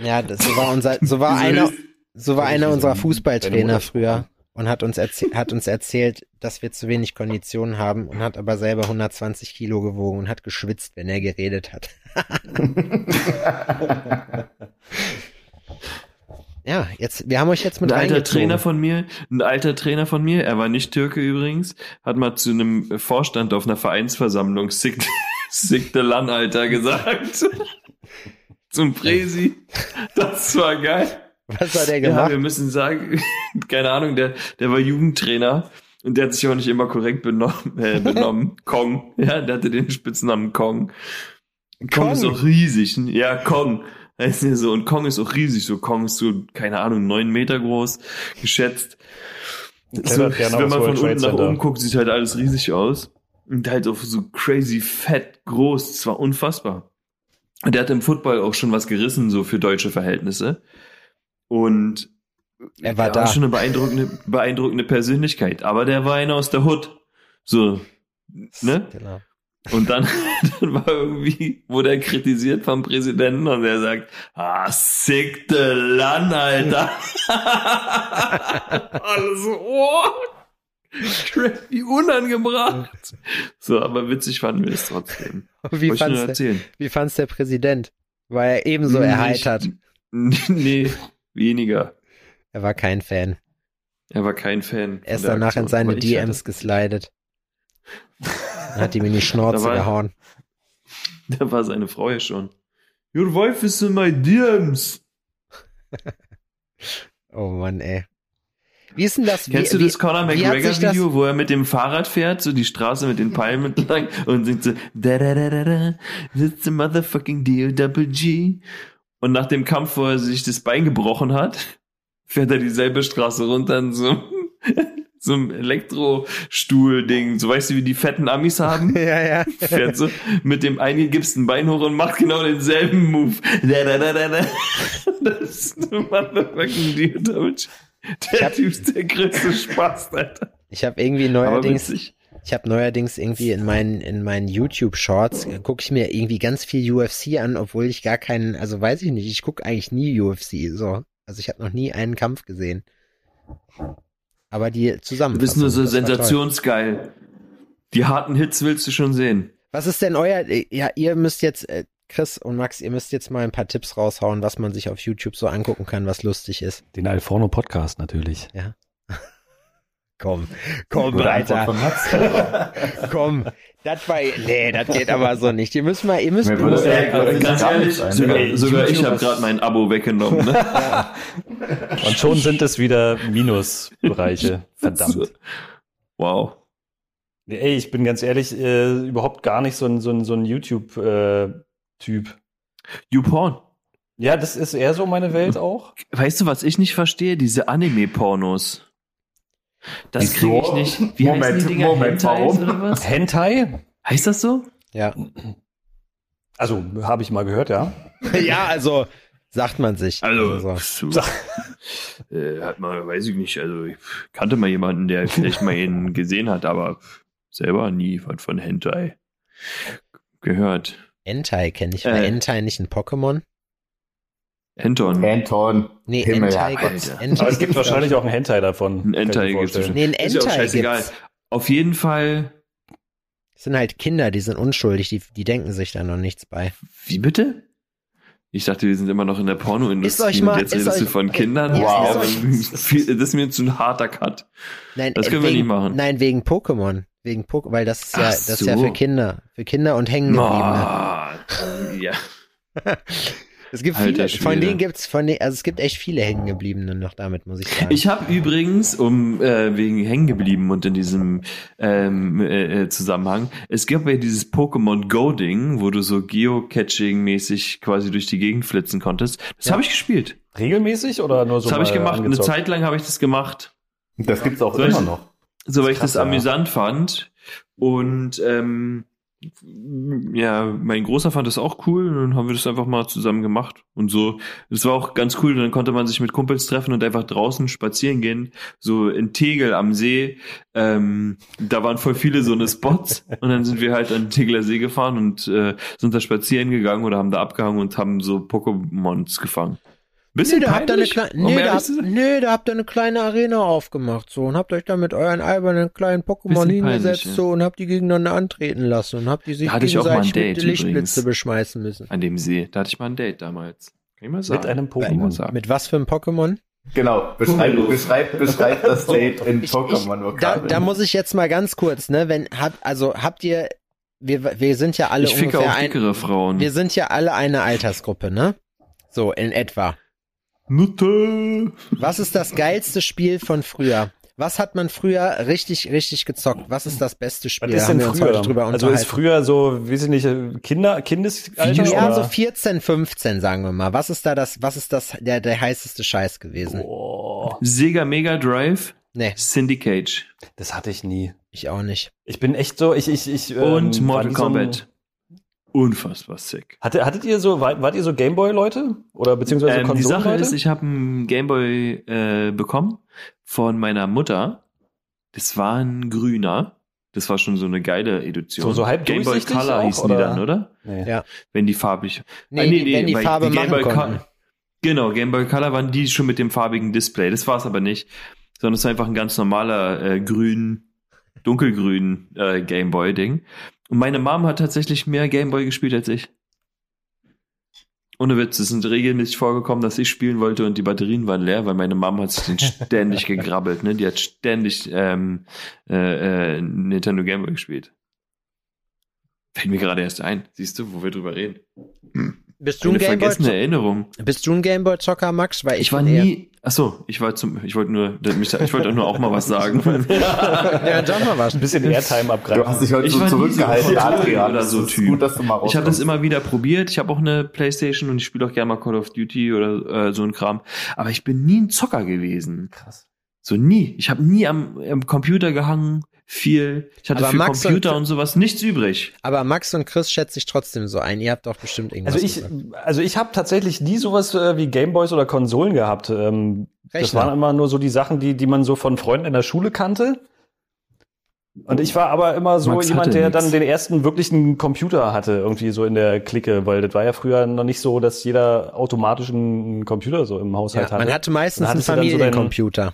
ja, das so war unser, so war einer, so war einer unserer Fußballtrainer früher und hat uns, hat uns erzählt, dass wir zu wenig Konditionen haben und hat aber selber 120 Kilo gewogen und hat geschwitzt, wenn er geredet hat. Ja, jetzt, wir haben euch jetzt mit Ein alter. Trainer von mir, ein alter Trainer von mir, er war nicht Türke übrigens, hat mal zu einem Vorstand auf einer Vereinsversammlung Sick, Sick the Lan, Alter, gesagt. Zum Presi. Das war geil. Was hat er Ja, gemacht? wir müssen sagen, keine Ahnung, der, der war Jugendtrainer und der hat sich auch nicht immer korrekt benommen. Äh, benommen. Kong, ja, der hatte den Spitznamen Kong. Kong, Kong? ist auch riesig. Ja, Kong. Heißt ja so. Und Kong ist auch riesig. So Kong ist so, keine Ahnung, neun Meter groß, geschätzt. So, gerne wenn man von unten nach oben guckt, sieht halt alles riesig aus. Und halt auch so crazy fett groß. Das war unfassbar. Und der hat im Football auch schon was gerissen, so für deutsche Verhältnisse. Und Er war der da. schon eine beeindruckende, beeindruckende Persönlichkeit. Aber der war einer aus der Hood. So, ne? Genau. Und dann, dann war irgendwie, wurde er kritisiert vom Präsidenten und der sagt, ah, sick the Land, Alter. Alles so, oh, wie unangebracht. So, aber witzig fanden wir es trotzdem. Wie ich fand's, der, wie fand's der Präsident? War er ebenso erheitert? Nee, weniger. Er war kein Fan. Er war kein Fan. Er ist danach in Aktion, seine aber ich hatte- DMs geslidet. Hat ihm in die Schnauze war- gehauen. Da war seine Frau ja schon. Your wife is in my DMs. Oh Mann, ey. Wie ist denn das? Kennst wie, du das Conor wie das- Video, wo er mit dem Fahrrad fährt, so die Straße mit den Palmen entlang und singt so da da da da da, that's the motherfucking D-O-Double-G. Und nach dem Kampf, wo er sich das Bein gebrochen hat, fährt er dieselbe Straße runter in so, einem- so einem Elektrostuhl-Ding. So weißt du, wie die fetten Amis haben? Ja, ja. fährt so mit dem eingegipsten Bein hoch und macht genau denselben Move. Da, da, da, da, da. Das ist ein motherfucking D-O-Double-G. Der hab- Typ ist der größte Spaß, Alter. Ich habe irgendwie neuerdings. Ich habe neuerdings irgendwie in meinen in meinen YouTube Shorts äh, gucke ich mir irgendwie ganz viel UFC an, obwohl ich gar keinen, also weiß ich nicht, ich gucke eigentlich nie UFC, so. Also ich habe noch nie einen Kampf gesehen. Aber die Du zusammen. bist nur so sensationsgeil. Die harten Hits willst du schon sehen. Was ist denn euer, äh, ja, ihr müsst jetzt, äh, Chris und Max, ihr müsst jetzt mal ein paar Tipps raushauen, was man sich auf YouTube so angucken kann, was lustig ist. Den Alforno Podcast natürlich. Komm, komm, Gute Alter, von Max. komm. Das war, nee, das geht aber so nicht. Ihr müsst mal, ihr müsst, Mir würde es Ey, ja gerade ganz ehrlich, sogar, sogar ich habe gerade mein Abo weggenommen. Ne? Und schon sind es wieder Minusbereiche. Verdammt. Wow. Ey, ich bin ganz ehrlich, äh, überhaupt gar nicht so ein, so ein, so ein YouTube-Typ. YouPorn. ja, das ist eher so meine Welt auch. Weißt du, was ich nicht verstehe? Diese Anime-Pornos. Das Wieso? kriege ich nicht. Wie Moment, heißen die Dinger? Moment, Hentais warum? oder was? Hentai? Heißt das so? ja. Also, habe ich mal gehört, ja. ja, also, sagt man sich. Also, so. so. äh, hat man, weiß ich nicht, also ich kannte mal jemanden, der vielleicht mal ihn gesehen hat, aber selber nie was von Hentai gehört. Entai kenne ich. War Äh. Entai nicht ein Pokémon? Henton. Anton. Nee, Himmel, Entai ja, gibt's. Entai Aber es gibt wahrscheinlich auch einen Hentai davon. Ein mir gibt's vorstellen. Nee, ein Ist ja auch Entai scheißegal. gibt's. Auf jeden Fall, Das sind halt Kinder, die sind unschuldig, die, die denken sich da noch nichts bei. wie bitte? Ich dachte, wir sind immer noch in der Ist Pornoindustrie euch mal- und jetzt ist redest du euch- von Kindern. Wow. Das ist, mir- viel- das ist mir zu ein harter Cut. Nein, Das äh, können wir wegen, nicht machen. Nein, wegen Pokémon. Wegen Pokémon, weil das ist ja, Ach das ist ja so. für Kinder. Für Kinder und Hängengebliebene. Ah, ja. Es gibt Alter viele, von denen gibt's, von denen, also es gibt echt viele hängengebliebene noch damit, muss ich sagen. Ich habe übrigens, um äh, wegen hängen geblieben und in diesem ähm, äh, Zusammenhang, es gibt ja dieses Pokémon Go Ding, wo du so Geocaching-mäßig quasi durch die Gegend flitzen konntest. Das Ja. habe ich gespielt. Regelmäßig oder nur so? Das habe ich gemacht. Eine angezockt? Zeit lang habe ich das gemacht. Das gibt's auch ich- immer noch. So, weil ich krass, das ja. amüsant fand. Und ähm, ja, mein Großer fand das auch cool und dann haben wir das einfach mal zusammen gemacht. Und so, das war auch ganz cool. Dann konnte man sich mit Kumpels treffen und einfach draußen spazieren gehen. So in Tegel am See. Ähm, da waren voll viele so eine Spots. und dann sind wir halt an den Tegeler See gefahren und äh, sind da spazieren gegangen oder haben da abgehangen und haben so Pokémons gefangen. Bisschen Nee, da habt ihr eine peinlich, kleine, um nee, da nee, da habt ihr eine kleine Arena aufgemacht, so, und habt euch da mit euren albernen kleinen Pokémon hingesetzt, peinlich, ja. so, und habt die gegeneinander antreten lassen und habt die sich Da hatte ich auch mal ein gegenseitig mit Date Lichtblitze übrigens. beschmeißen müssen. An dem See. Da hatte ich mal ein Date damals. Kann ich mal sagen. Mit einem Pokémon. sagen. Mit was für einem Pokémon? Genau, beschreib, beschreib, beschreib das Date in ich- Da, Pokémon-Vokabeln. da muss ich jetzt mal ganz kurz, ne, wenn, habt, also, habt ihr, wir, wir sind ja alle ich ungefähr auch ein, dickere Frauen. wir sind ja alle eine Altersgruppe, ne? So, in etwa. Nutte. Was ist das geilste Spiel von früher? Was hat man früher richtig, richtig gezockt? Was ist das beste Spiel? Was ist denn früher? also ist früher so, weiß ich nicht, Kinder, Kindesalter? Ja, oder? so 14, 15, sagen wir mal. Was ist da das, was ist das, der, der heißeste Scheiß gewesen? Boah, Sega Mega Drive, Nee, Syndicate das hatte ich nie. ich auch nicht. Ich bin echt so, ich, ich, ich. ähm, und war Mortal nie so Kombat. Unfassbar sick. Hatte, hattet ihr so, wart, wart ihr so Gameboy-Leute? Oder beziehungsweise Ähm, die Sache ist, ich habe einen Gameboy äh, bekommen von meiner Mutter. Das war ein grüner. Das war schon so eine geile Edition. So- so halb Gameboy durchsichtig Color auch, hießen die oder? dann, oder? nee. Ja. Wenn die farbig. Nee, Ah, die- wenn die Farbe machen Gameboy konnten. Color- Genau, Game Boy Color waren die schon mit dem farbigen Display. Das war es aber nicht, sondern es war einfach ein ganz normaler äh, grün, dunkelgrün äh, Game Boy Ding. Und meine Mom hat tatsächlich mehr Game Boy gespielt als ich. Ohne Witz, es sind regelmäßig vorgekommen, dass ich spielen wollte und die Batterien waren leer, weil meine Mom hat sich den ständig gegrabbelt, ne? Die hat ständig ähm, äh, äh, Nintendo Game Boy gespielt. Fällt mir gerade erst ein, siehst du, wo wir drüber reden. Bist du Eine ein Gameboy, vergessene Erinnerung. bist du ein Gameboy Zocker, Max? Weil ich, Ich war nie. Ach so, ich war zum. Ich wollte nur. Ich wollte nur auch mal was sagen. Ja, sag mal was. Ein bisschen Airtime abgreifen. Du hast dich heute Ich so so zurückgehalten, Controller Adrian. oder Das so ist Typ. gut, dass du mal Ich habe das immer wieder probiert. Ich habe auch eine Playstation und ich spiele auch gerne mal Call of Duty oder äh, so ein Kram. Aber ich bin nie ein Zocker gewesen. Krass. So nie. Ich habe nie am, am Computer gehangen. Viel. Ich hatte Aber für Max Computer und- und sowas nichts übrig. Aber Max und Chris schätze ich trotzdem so ein. Ihr habt doch bestimmt irgendwas. Also ich, gesagt. also ich habe tatsächlich nie sowas äh, wie Gameboys oder Konsolen gehabt. Ähm, das waren immer nur so die Sachen, die, die man so von Freunden in der Schule kannte. Und ich war aber immer so Max jemand, der nix. dann den ersten wirklichen Computer hatte, irgendwie so in der Clique, weil das war ja früher noch nicht so, dass jeder automatisch einen Computer so im Haushalt ja, hatte. man hatte meistens Dann einen Familiencomputer.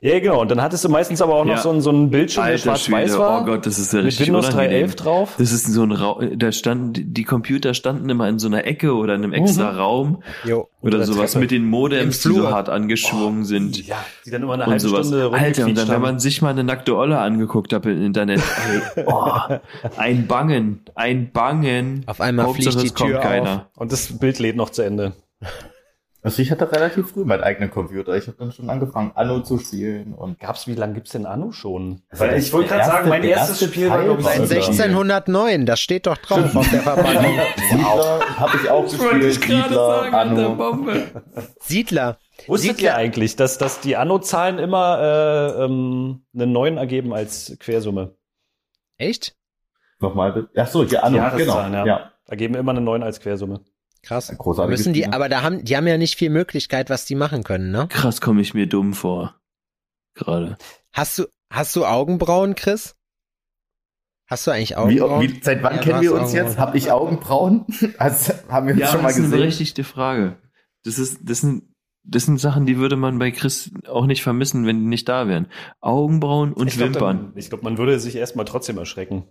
Ja, genau. Und dann hattest du meistens aber auch noch Ja. so, einen, so einen Bildschirm, der Alter schwarz-weiß Schwede, war. oh Gott, das ist ja mit richtig Windows unangenehm. 3.11 drauf. Das ist so ein Raum, da standen, die Computer standen immer in so einer Ecke oder in einem extra Raum Jo. oder der sowas Treppe. mit den Modems, Im die so Flur. hart angeschwungen sind. Ja, die dann immer eine und halbe sowas. Stunde Alter, und dann, wenn man sich mal eine nackte Olle angeguckt hat im Internet, ey, oh, ein Bangen, ein Bangen. Auf einmal Hauptsache, fliegt die Tür keiner. Und das Bild lädt noch zu Ende. Also ich hatte relativ früh meinen eigenen Computer. Ich habe dann schon angefangen, Anno zu spielen und Gab's, wie lange gibt's denn Anno schon? Also der- der erste- der erste Teil war Seit Alter. 1609, das steht doch drauf auf der Verpackung. Siedler habe ich auch gespielt. Siedler, Anno. Bombe. Siedler. Wusstet Siedler- ihr eigentlich, dass, dass die Anno-Zahlen immer äh, ähm, einen neuen ergeben als Quersumme? Echt? Nochmal bitte. Ach so, ja, Anno, genau. Jahreszahlen, ja. ja. Ergeben immer einen neuen als Quersumme. Krass. Großartiges Müssen die, aber da haben, die haben ja nicht viel Möglichkeit, was die machen können, ne? Krass komme ich mir dumm vor. Gerade. Hast du, hast du Augenbrauen, Chris? Hast du eigentlich Wie, Augenbrauen? wie, seit wann Ja, kennen wir uns jetzt? Augenbrauen. Habe ich Augenbrauen? Also, haben wir uns Ja, schon mal das ist eine gesehen? berechtigte Frage. Das ist, das sind, das sind Sachen, die würde man bei Chris auch nicht vermissen, wenn die nicht da wären. Augenbrauen und ich glaub, Wimpern. dann- Ich glaube, man würde sich erstmal trotzdem erschrecken.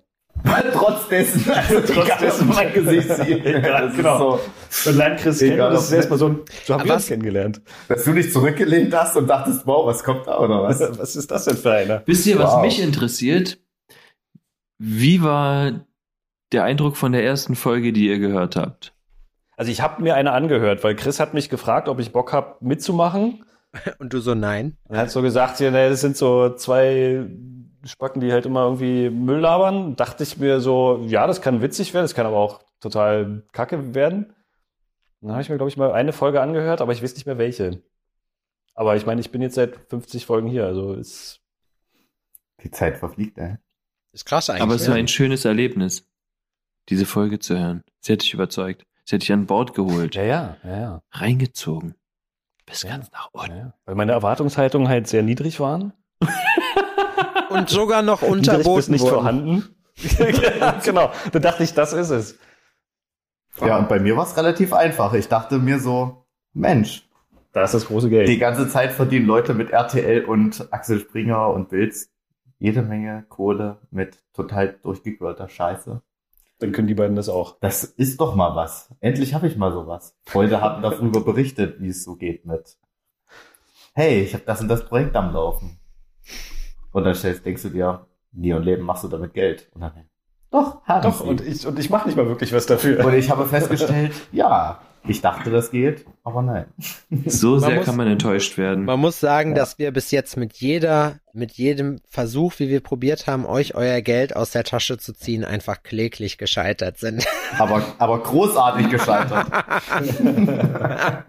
Trotz dessen, also Trotz dessen. mein Gesicht sieht. Egal, Das ist genau. so, Man lernt Chris kennen Egal, und das ist erstmal so ein, so haben wir uns was- kennengelernt. dass du dich zurückgelehnt hast und dachtest, wow, was kommt da oder was? Was ist das denn für einer? Wisst ihr, was Wow. mich interessiert? Wie war der Eindruck von der ersten Folge, die ihr gehört habt? Also ich habe mir eine angehört, weil Chris hat mich gefragt, ob ich Bock habe mitzumachen. Und du so, nein. Er hat so gesagt, ja, ne, das sind so zwei Spacken, die halt immer irgendwie Müll labern. Dachte ich mir so, ja, das kann witzig werden, das kann aber auch total kacke werden. Dann habe ich mir, glaube ich, mal eine Folge angehört, aber ich weiß nicht mehr welche. Aber ich meine, ich bin jetzt seit 50 Folgen hier, also ist. Die Zeit verfliegt, ey. Ist krass eigentlich. Aber es war ein schönes Erlebnis, diese Folge zu hören. Sie hat dich überzeugt. Sie hat dich an Bord geholt, Ja, ja, ja, ja. reingezogen. Bis Ja. ganz nach unten. ja. Weil meine Erwartungshaltungen halt sehr niedrig waren. Und sogar noch unterboten nicht wurden. vorhanden. genau. Da dachte ich, das ist es. Ja, und bei mir war es relativ einfach. Ich dachte mir so, Mensch, Da ist das große Geld. die ganze Zeit verdienen Leute mit RTL und Axel Springer und Bilds jede Menge Kohle mit total durchgequirlter Scheiße. Dann können die beiden das auch. Das ist doch mal was. Endlich habe ich mal sowas. Freunde haben darüber berichtet, wie es so geht mit. Hey, ich habe das und das Projekt am Laufen. Und dann stellst, denkst du dir, nie und Leben machst du damit Geld. Und dann, doch, haben Doch, sie. und ich, und ich mache nicht mal wirklich was dafür. Und ich habe festgestellt, ja, ich dachte, das geht, aber nein. So Man sehr muss- kann man enttäuscht werden. Man muss sagen, Ja. dass wir bis jetzt mit jeder, mit jedem Versuch, wie wir probiert haben, euch euer Geld aus der Tasche zu ziehen, einfach kläglich gescheitert sind. Aber, aber großartig gescheitert.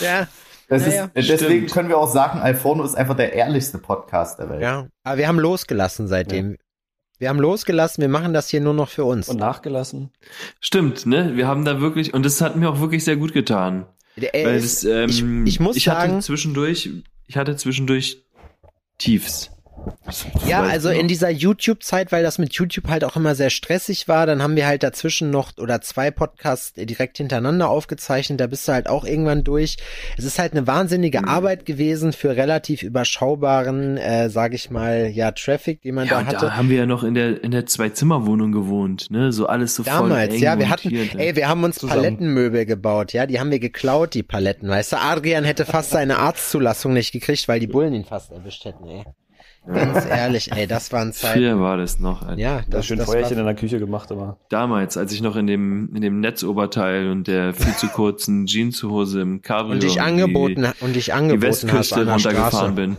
ja, Das Ja, ja. ist, deswegen Stimmt. können wir auch sagen, Alforno ist einfach der ehrlichste Podcast der Welt. ja. Aber wir haben losgelassen seitdem. Wir haben losgelassen, wir machen das hier nur noch für uns. Und nachgelassen. Stimmt, ne? Wir haben da wirklich, und das hat mir auch wirklich sehr gut getan. Der- Weil ist- das, ähm, ich, ich muss ich sagen, hatte zwischendurch, ich hatte zwischendurch Tiefs. Ja, also noch? in dieser YouTube-Zeit, weil das mit YouTube halt auch immer sehr stressig war, dann haben wir halt dazwischen noch oder zwei Podcasts direkt hintereinander aufgezeichnet, da bist du halt auch irgendwann durch. Es ist halt eine wahnsinnige Mhm. Arbeit gewesen für relativ überschaubaren, äh, sag ich mal, ja, Traffic, den man Ja, da hatte. da haben wir ja noch in der, in der Zwei-Zimmer-Wohnung gewohnt, ne? So alles so voll Damals, eng ja, wir hatten, ey, wir haben uns Zusammen. Palettenmöbel gebaut, ja, die haben wir geklaut, die Paletten, weißt du, Adrian hätte fast seine Arztzulassung nicht gekriegt, weil die Bullen ihn fast erwischt hätten, ey. Ganz ehrlich, ey, das waren Zeiten. Früher war das noch. Alter. Ja, Da das, schön das Feuerchen war, in der Küche gemacht immer. Damals, als ich noch in dem, in dem Netzoberteil und der viel zu kurzen Jeanshose im Cabrio und dich die- angeboten, und dich die angeboten hast Westküste an der runtergefahren Straße. bin.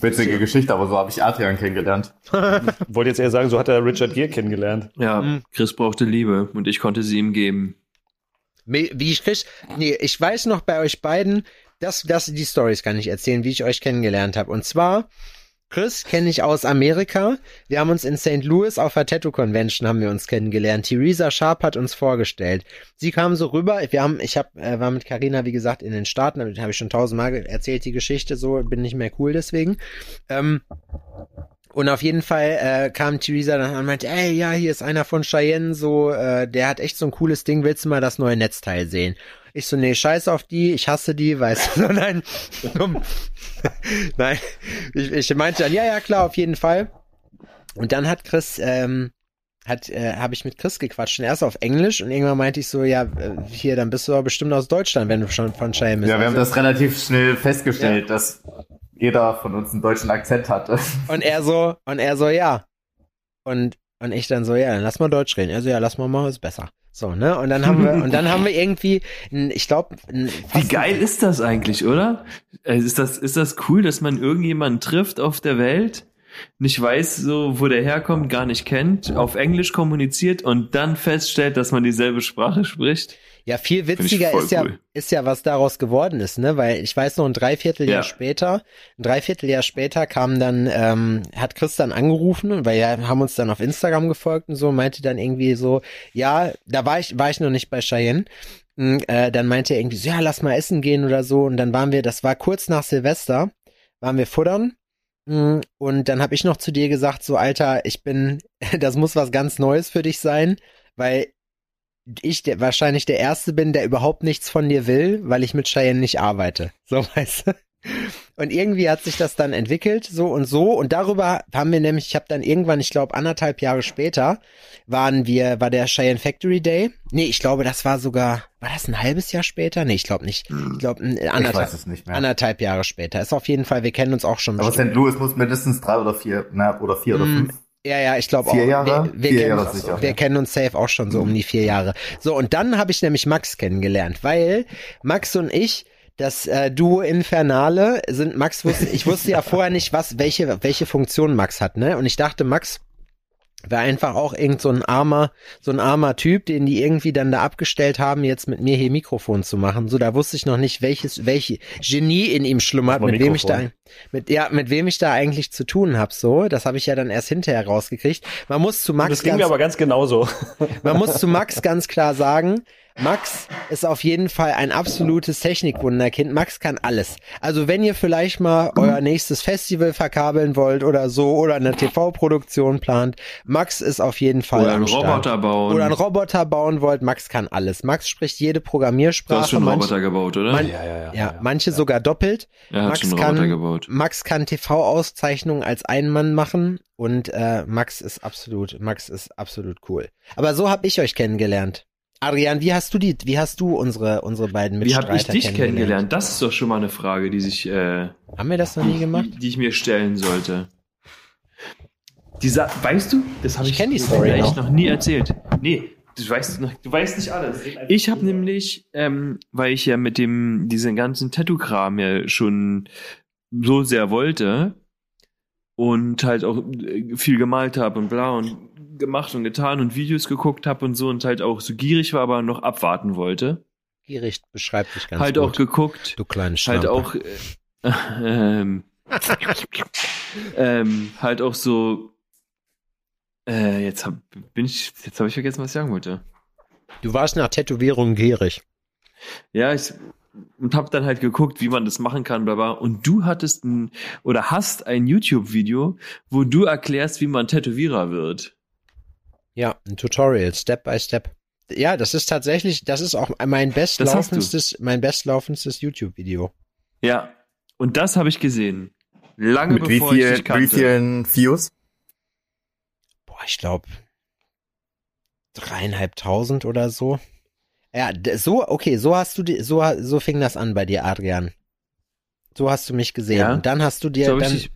Witzige Geschichte, aber so habe ich Adrian kennengelernt. Wollte jetzt eher sagen, so hat er Richard Gere kennengelernt. Ja, Mhm. Chris brauchte Liebe und ich konnte sie ihm geben. Wie ich krieg, nee, ich weiß noch bei euch beiden, das, das, die Stories kann ich erzählen, wie ich euch kennengelernt habe. Und zwar, Chris kenne ich aus Amerika. Wir haben uns in St. Louis auf der Tattoo Convention haben wir uns kennengelernt. Theresa Sharp hat uns vorgestellt. Sie kam so rüber. Wir haben, ich hab, äh, war mit Carina wie gesagt in den Staaten. Damit habe ich schon tausendmal erzählt die Geschichte. So bin nicht mehr cool deswegen. Ähm, und auf jeden Fall äh, kam Theresa dann an und meinte, ey, ja, hier ist einer von Cheyenne, so, äh, der hat echt so ein cooles Ding, willst du mal das neue Netzteil sehen? Ich so, nee, scheiß auf die, ich hasse die, weißt du, nein, komm. nein, ich, ich meinte dann, ja, ja, klar, auf jeden Fall. Und dann hat Chris, ähm, hat, äh, habe ich mit Chris gequatscht und erst auf Englisch und irgendwann meinte ich so, ja, äh, hier, dann bist du aber bestimmt aus Deutschland, wenn du schon von Cheyenne bist. Ja, wir haben Also- das relativ schnell festgestellt, dass jeder von uns einen deutschen Akzent hatte. Und er so, und er so, ja. Und, und ich dann so, ja, dann lass mal Deutsch reden. Er so, ja, lass mal machen, ist besser. So, ne? Und dann haben wir, und dann haben wir irgendwie, ich glaube, Wie geil ist das eigentlich, oder? Äh, Ist das, ist das cool, dass man irgendjemanden trifft auf der Welt, nicht weiß, so, wo der herkommt, gar nicht kennt, auf Englisch kommuniziert und dann feststellt, dass man dieselbe Sprache spricht? Ja, viel witziger ist ja, cool. ist ja, was daraus geworden ist, ne? Weil ich weiß noch, ein Dreivierteljahr Ja. später, ein Dreivierteljahr später kam dann, ähm, hat Chris dann angerufen, weil ja, haben uns dann auf Instagram gefolgt und so, meinte dann irgendwie so, ja, da war ich, war ich noch nicht bei Cheyenne. Mm, Äh, dann meinte er irgendwie so, ja, lass mal essen gehen oder so. Und dann waren wir, das war kurz nach Silvester, waren wir futtern. Mm, Und dann habe ich noch zu dir gesagt, so, Alter, ich bin, das muss was ganz Neues für dich sein, weil ich der, wahrscheinlich der Erste bin, der überhaupt nichts von dir will, weil ich mit Cheyenne nicht arbeite. So, weißt du? Und irgendwie hat sich das dann entwickelt, so und so. Und darüber haben wir nämlich, ich habe dann irgendwann, ich glaube anderthalb Jahre später, waren wir, war der Cheyenne Factory Day. Nee, ich glaube, das war sogar, war das ein halbes Jahr später? Nee, ich glaube nicht. Ich glaube, anderthalb, anderthalb Jahre später. Ist auf jeden Fall, wir kennen uns auch schon Aber. St. Louis muss mindestens drei oder vier, na, oder vier oder Mm. fünf Ja, ja, ich glaube auch. Vier Jahre? Wir, wir, Vier kennen, Jahre sicher. wir kennen uns safe auch schon so um die vier Jahre. So, und dann habe ich nämlich Max kennengelernt, weil Max und ich das äh, Duo Infernale sind Max wusste ich wusste ja vorher nicht was welche welche Funktion Max hat ne und ich dachte Max wäre einfach auch irgend so ein armer, so ein armer Typ, den die irgendwie dann da abgestellt haben, jetzt mit mir hier Mikrofon zu machen. So, da wusste ich noch nicht, welches, welche Genie in ihm schlummert, mit wem ich da, Mikrofon. mit, ja, mit wem ich da eigentlich zu tun hab. So, das habe ich ja dann erst hinterher rausgekriegt. Man muss zu Max das ging ganz, mir aber ganz genauso. man muss zu Max ganz klar sagen, Max ist auf jeden Fall ein absolutes Technikwunderkind. Max kann alles. Also wenn ihr vielleicht mal euer nächstes Festival verkabeln wollt oder so oder eine TV-Produktion plant, Max ist auf jeden Fall Oder einen Start. Roboter bauen. Oder einen Roboter bauen wollt, Max kann alles. Max spricht jede du Programmiersprache. hast schon einen manch- Roboter gebaut, oder? man- ja, ja, ja, manche sogar doppelt. er hat Max schon einen Roboter kann, gebaut. Max kann TV-Auszeichnungen als Einmann machen und äh, Max ist absolut, Max ist absolut cool. Aber so habe ich euch kennengelernt. Adrian, wie hast du die, wie hast du unsere unsere beiden Wie Mitstreiter habe ich dich kennengelernt? Das ist doch schon mal eine Frage, die sich, äh, Haben wir das noch nie gemacht? die ich mir stellen sollte. Dieser, weißt du, das habe Ich ich, kenn die Story noch. noch nie erzählt. Nee, du weißt noch, du weißt nicht alles. Ich habe nämlich, ähm, weil ich ja mit dem diesen ganzen Tattoo-Kram ja schon so sehr wollte und halt auch äh, viel gemalt habe und bla und gemacht und getan und Videos geguckt habe und so und halt auch so gierig war, aber noch abwarten wollte. Gierig beschreibt dich ganz halt gut. auch geguckt, du kleinen halt Schlampe. auch äh, ähm, ähm, halt auch so äh, jetzt hab, bin ich jetzt habe ich vergessen was ich sagen wollte Du warst nach Tätowierung gierig. ja ich und hab dann halt geguckt wie man das machen kann bla bla und du hattest ein oder hast ein YouTube Video wo du erklärst wie man Tätowierer wird Ja, ein Tutorial, Step by Step. Ja, das ist tatsächlich, das ist auch mein bestlaufen,stes mein bestlaufen,stes YouTube-Video. ja und das habe ich gesehen lange Mit wie, bevor ich viel, dich wie kannte vielen Views? Boah, ich glaube dreieinhalbtausend oder so. Ja, so, okay, so hast du die, so, so fing das an bei dir, Adrian. So hast du mich gesehen. Ja. Und dann hast du dir so dann, ich dich,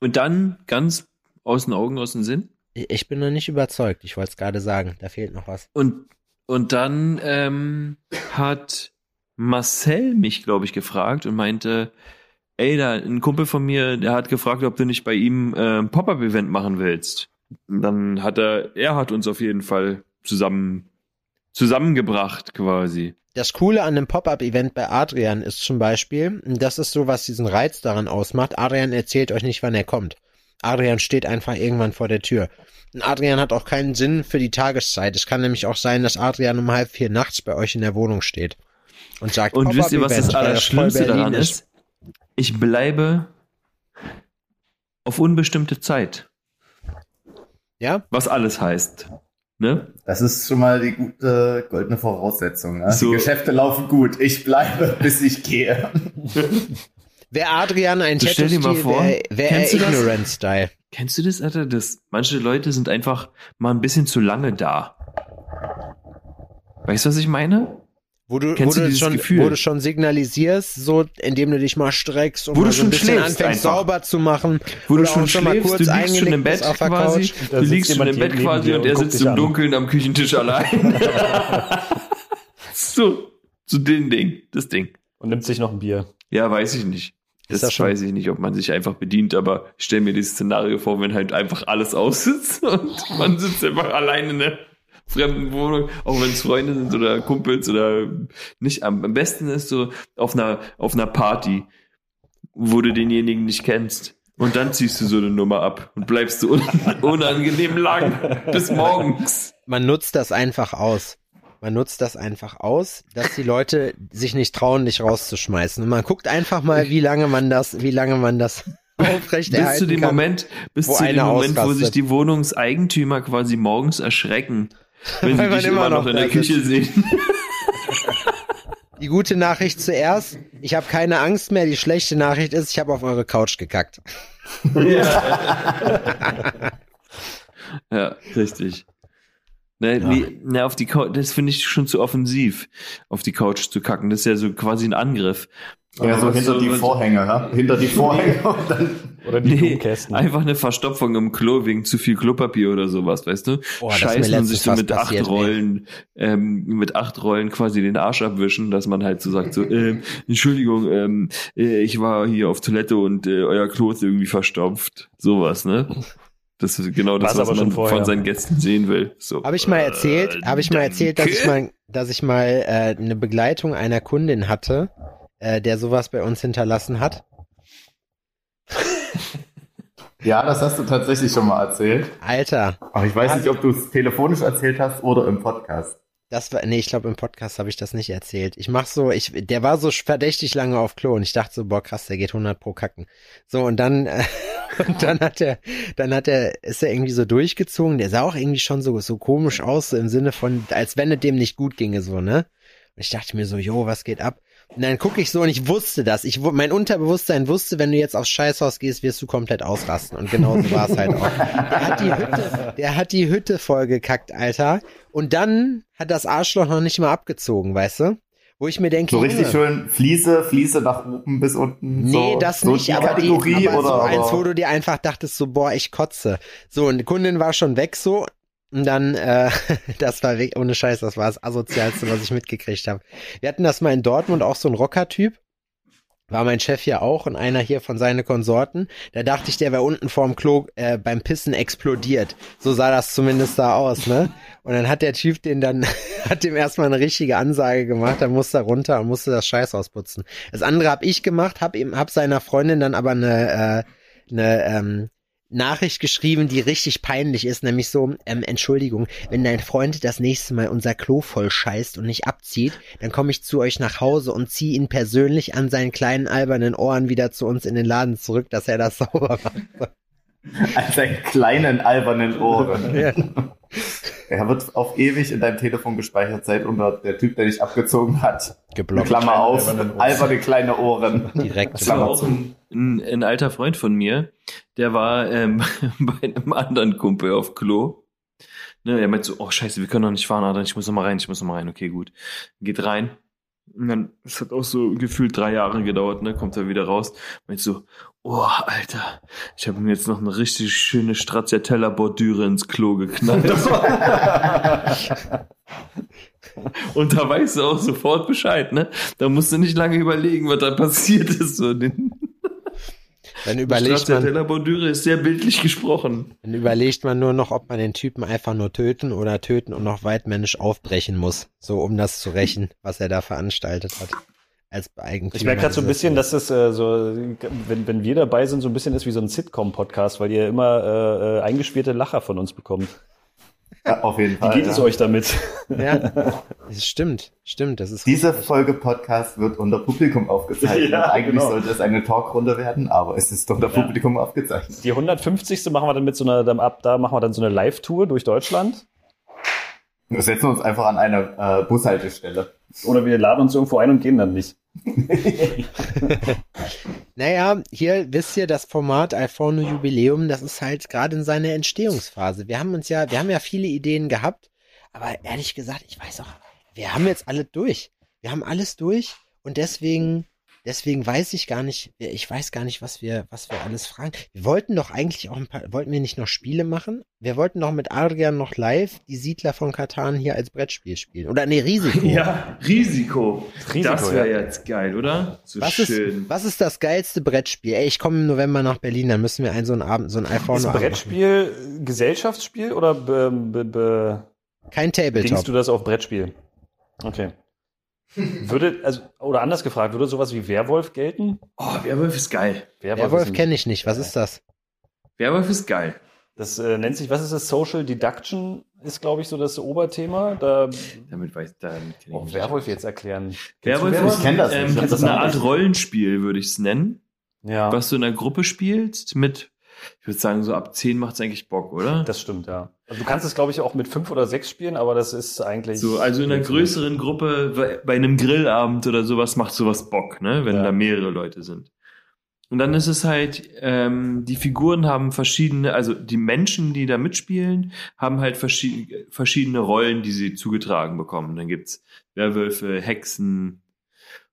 und dann ganz aus den Augen aus dem Sinn ich bin noch nicht überzeugt, ich wollte es gerade sagen, da fehlt noch was. Und, und dann ähm, hat Marcel mich, glaube ich, gefragt und meinte, ey, da ein Kumpel von mir, der hat gefragt, ob du nicht bei ihm äh, ein Pop-up-Event machen willst. Dann hat er, er hat uns auf jeden Fall zusammen zusammengebracht quasi. Das Coole an dem Pop-Up-Event bei Adrian ist zum Beispiel, das ist so, was diesen Reiz daran ausmacht, Adrian erzählt euch nicht, wann er kommt. Adrian steht einfach irgendwann vor der Tür. Und Adrian hat auch keinen Sinn für die Tageszeit. Es kann nämlich auch sein, dass Adrian um halb vier nachts bei euch in der Wohnung steht und sagt, Und wisst ihr, was das Allerschlimmste daran ist? Ich bleibe auf unbestimmte Zeit. Ja? Was alles heißt. Ne? Das ist schon mal die gute goldene Voraussetzung. Ne? So. Die Geschäfte laufen gut. Ich bleibe, bis ich gehe. Wäre Adrian ein So stell dir mal Tattoo-Stil, vor, wäre wär er kennst du das? Ignorant-Style. Kennst du das, Alter? Das, manche Leute sind einfach mal ein bisschen zu lange da. Weißt du, was ich meine? Wo du, Kennst wo, du du dieses schon, Gefühl? wo du schon signalisierst, so, indem du dich mal streckst und Wo mal du so ein schon bisschen anfängst, einfach. sauber zu machen. Wo du schon schon mal kurz du liegst schon im Bett auf der quasi, Couch. Du liegst schon im Bett quasi und und er sitzt im an. Dunkeln am Küchentisch allein. so, so den Ding, das Ding. Und nimmt sich noch ein Bier. Ja, weiß ich nicht. Das, das weiß ich nicht, ob man sich einfach bedient, aber ich stell mir dieses Szenario vor, wenn halt einfach alles aussitzt und man sitzt einfach allein in einer fremden Wohnung, auch wenn es Freunde sind oder Kumpels oder nicht. Am am besten ist so auf einer, auf einer Party, wo du denjenigen nicht kennst. Und dann ziehst du so eine Nummer ab und bleibst so un unangenehm lang bis morgens. Man nutzt das einfach aus. Man nutzt das einfach aus, dass die Leute sich nicht trauen, dich rauszuschmeißen. Und man guckt einfach mal, wie lange man das, wie lange man das aufrecht Bis zu dem kann. Moment, bis wo zu dem Moment, wo sich die Wohnungseigentümer quasi morgens erschrecken, wenn sie dich immer noch in der Küche sitzt. sehen. Die gute Nachricht zuerst. Ich habe keine Angst mehr. Die schlechte Nachricht ist, ich habe auf eure Couch gekackt. Ja, richtig. Ne, wie, ne, auf die Couch, das finde ich schon zu offensiv, auf die Couch zu kacken. Das ist ja so quasi ein Angriff. Ja, so hinter so- die Vorhänge, ja? Hinter die Vorhänge und dann. Oder die Nee, Blumenkästen. einfach eine Verstopfung im Klo wegen zu viel Klopapier oder sowas, weißt du? Boah, das ist mir Scheißen und sich so mit passiert, acht Rollen, ähm, mit acht Rollen quasi den Arsch abwischen, dass man halt so sagt, so, ähm, Entschuldigung, ähm, äh, ich war hier auf Toilette und äh, euer Klo ist irgendwie verstopft. Sowas, ne? Das ist genau das, was schon man vorher. von seinen Gästen sehen will. So, Habe ich mal erzählt, äh, habe ich mal erzählt, dass ich mal, dass ich mal äh, eine Begleitung einer Kundin hatte, äh, der sowas bei uns hinterlassen hat. Ja, das hast du tatsächlich schon mal erzählt. Alter, Aber ich weiß nicht, ob du es telefonisch erzählt hast oder im Podcast. Das war, nee, ich glaube im Podcast habe ich das nicht erzählt. Ich mach so, ich, der war so verdächtig lange auf Klo und ich dachte so, boah krass, der geht 100 pro kacken. So und dann, äh, und dann hat er, dann hat er, ist er irgendwie so durchgezogen. Der sah auch irgendwie schon so so komisch aus, so im Sinne von, als wenn es dem nicht gut ginge, so ne. Und ich dachte mir so, jo, was geht ab? Und dann gucke ich so und ich wusste das. Ich, mein Unterbewusstsein wusste, wenn du jetzt aufs Scheißhaus gehst, wirst du komplett ausrasten. Und genau so war es halt auch. Der hat die Hütte, der hat die Hütte vollgekackt, Alter. Und dann hat das Arschloch noch nicht mal abgezogen, weißt du? Wo ich mir denke, So richtig schön Fliese, Fliese nach oben bis unten. Nee, so, das so nicht, die aber, Kategorie die, aber oder so eins, wo du dir einfach dachtest, so, boah, ich kotze. So, und die Kundin war schon weg so. Und dann, äh, das war weg, ohne Scheiß, das war das Asozialste, was ich mitgekriegt habe. Wir hatten das mal in Dortmund, auch so ein Rocker-Typ. War mein Chef hier auch und einer hier von seinen Konsorten. Da dachte ich, der wäre unten vorm Klo äh, beim Pissen explodiert. So sah das zumindest da aus, ne? Und dann hat der Typ den dann, hat dem erstmal eine richtige Ansage gemacht, dann musste er runter und musste das Scheiß ausputzen. Das andere hab ich gemacht, hab ihm, hab seiner Freundin dann aber eine, äh, eine ähm, Nachricht geschrieben, die richtig peinlich ist, nämlich so, ähm, Entschuldigung, wenn dein Freund das nächste Mal unser Klo voll scheißt und nicht abzieht, dann komme ich zu euch nach Hause und ziehe ihn persönlich an seinen kleinen albernen Ohren wieder zu uns in den Laden zurück, dass er das sauber macht. an seinen kleinen albernen Ohren. Ja. Er wird auf ewig in deinem Telefon gespeichert sein unter der Typ, der dich abgezogen hat. Geblockt. Klammer auf, alberne kleine Ohren. Direkt. Das war auch ein, ein, ein alter Freund von mir, der war ähm, bei einem anderen Kumpel auf Klo. Ne, er meint so, oh scheiße, wir können noch nicht fahren, Adrian, ich muss noch mal rein, ich muss noch mal rein, okay, gut. Geht rein. Und dann, es hat auch so gefühlt drei Jahre gedauert, ne, kommt er wieder raus. Meint so, oh, Alter, ich habe mir jetzt noch eine richtig schöne Stracciatella-Bordüre ins Klo geknallt. Und da weißt du auch sofort Bescheid, ne? Da musst du nicht lange überlegen, was da passiert ist. So, Dann überlegt man, Bordüre ist sehr bildlich gesprochen. dann überlegt man nur noch, ob man den Typen einfach nur töten oder töten und noch weitmännisch aufbrechen muss. So, um das zu rächen, was er da veranstaltet hat. Als Eigentümer. Ich merke gerade so ein bisschen, dass es äh, so, wenn, wenn wir dabei sind, so ein bisschen ist wie so ein Sitcom-Podcast, weil ihr immer äh, äh, eingespielte Lacher von uns bekommt. Ja, auf jeden Wie Fall. geht es ja. euch damit? Ja, das stimmt, stimmt, das ist Diese Folge Podcast wird unter Publikum aufgezeichnet. Ja, Eigentlich genau. sollte es eine Talkrunde werden, aber es ist unter Ja. Publikum aufgezeichnet. Die 150. machen wir dann mit so einer, dann ab da machen wir dann so eine Live-Tour durch Deutschland. Wir setzen uns einfach an eine äh, Bushaltestelle. Oder wir laden uns irgendwo ein und gehen dann nicht. Naja, hier wisst ihr, das Format Alforno Jubiläum, das ist halt gerade in seiner Entstehungsphase. Wir haben uns ja, wir haben ja viele Ideen gehabt, aber ehrlich gesagt, ich weiß auch, wir haben jetzt alles durch. Wir haben alles durch und deswegen, deswegen weiß ich gar nicht, ich weiß gar nicht, was wir, was wir alles fragen. Wir wollten doch eigentlich auch ein paar, wollten wir nicht noch Spiele machen? Wir wollten doch mit Adrian noch live die Siedler von Katan hier als Brettspiel spielen. Oder nee, Risiko. Ja, Risiko. Risiko, das wäre ja. jetzt geil, oder? So Was schön. ist, was ist das geilste Brettspiel? Ey, ich komme im November nach Berlin, dann müssen wir einen so einen Abend, so ein Ist iPhone Brettspiel Gesellschaftsspiel oder be, be, be, Kein Tabletop. du das auf Brettspiel? Okay. Würde, also, oder anders gefragt, würde sowas wie Werwolf gelten? Oh, Werwolf ist geil. Werwolf ein- kenne ich nicht. Was ist das? Werwolf ist geil. Das äh, nennt sich, was ist das? Social Deduction ist, glaube ich, so das Oberthema. Da Damit weiß damit kenn ich oh. Werwolf jetzt erklären. Werwolf du ist Ich kenn das ähm, Ich das ist eine Art. Rollenspiel, würde ich es nennen. Ja, Was du in einer Gruppe spielst mit, ich würde sagen, so ab 10 macht es eigentlich Bock, oder? das stimmt, ja. Also du kannst es, glaube ich, auch mit fünf oder sechs spielen, aber das ist eigentlich. So, also in einer größeren Gruppe, bei- einem Grillabend oder sowas macht sowas Bock, ne? Wenn Ja. da mehrere Leute sind. Und dann ist es halt, ähm, die Figuren haben verschiedene, also die Menschen, die da mitspielen, haben halt verschiedene, verschiedene Rollen, die sie zugetragen bekommen. Dann gibt's Werwölfe, Hexen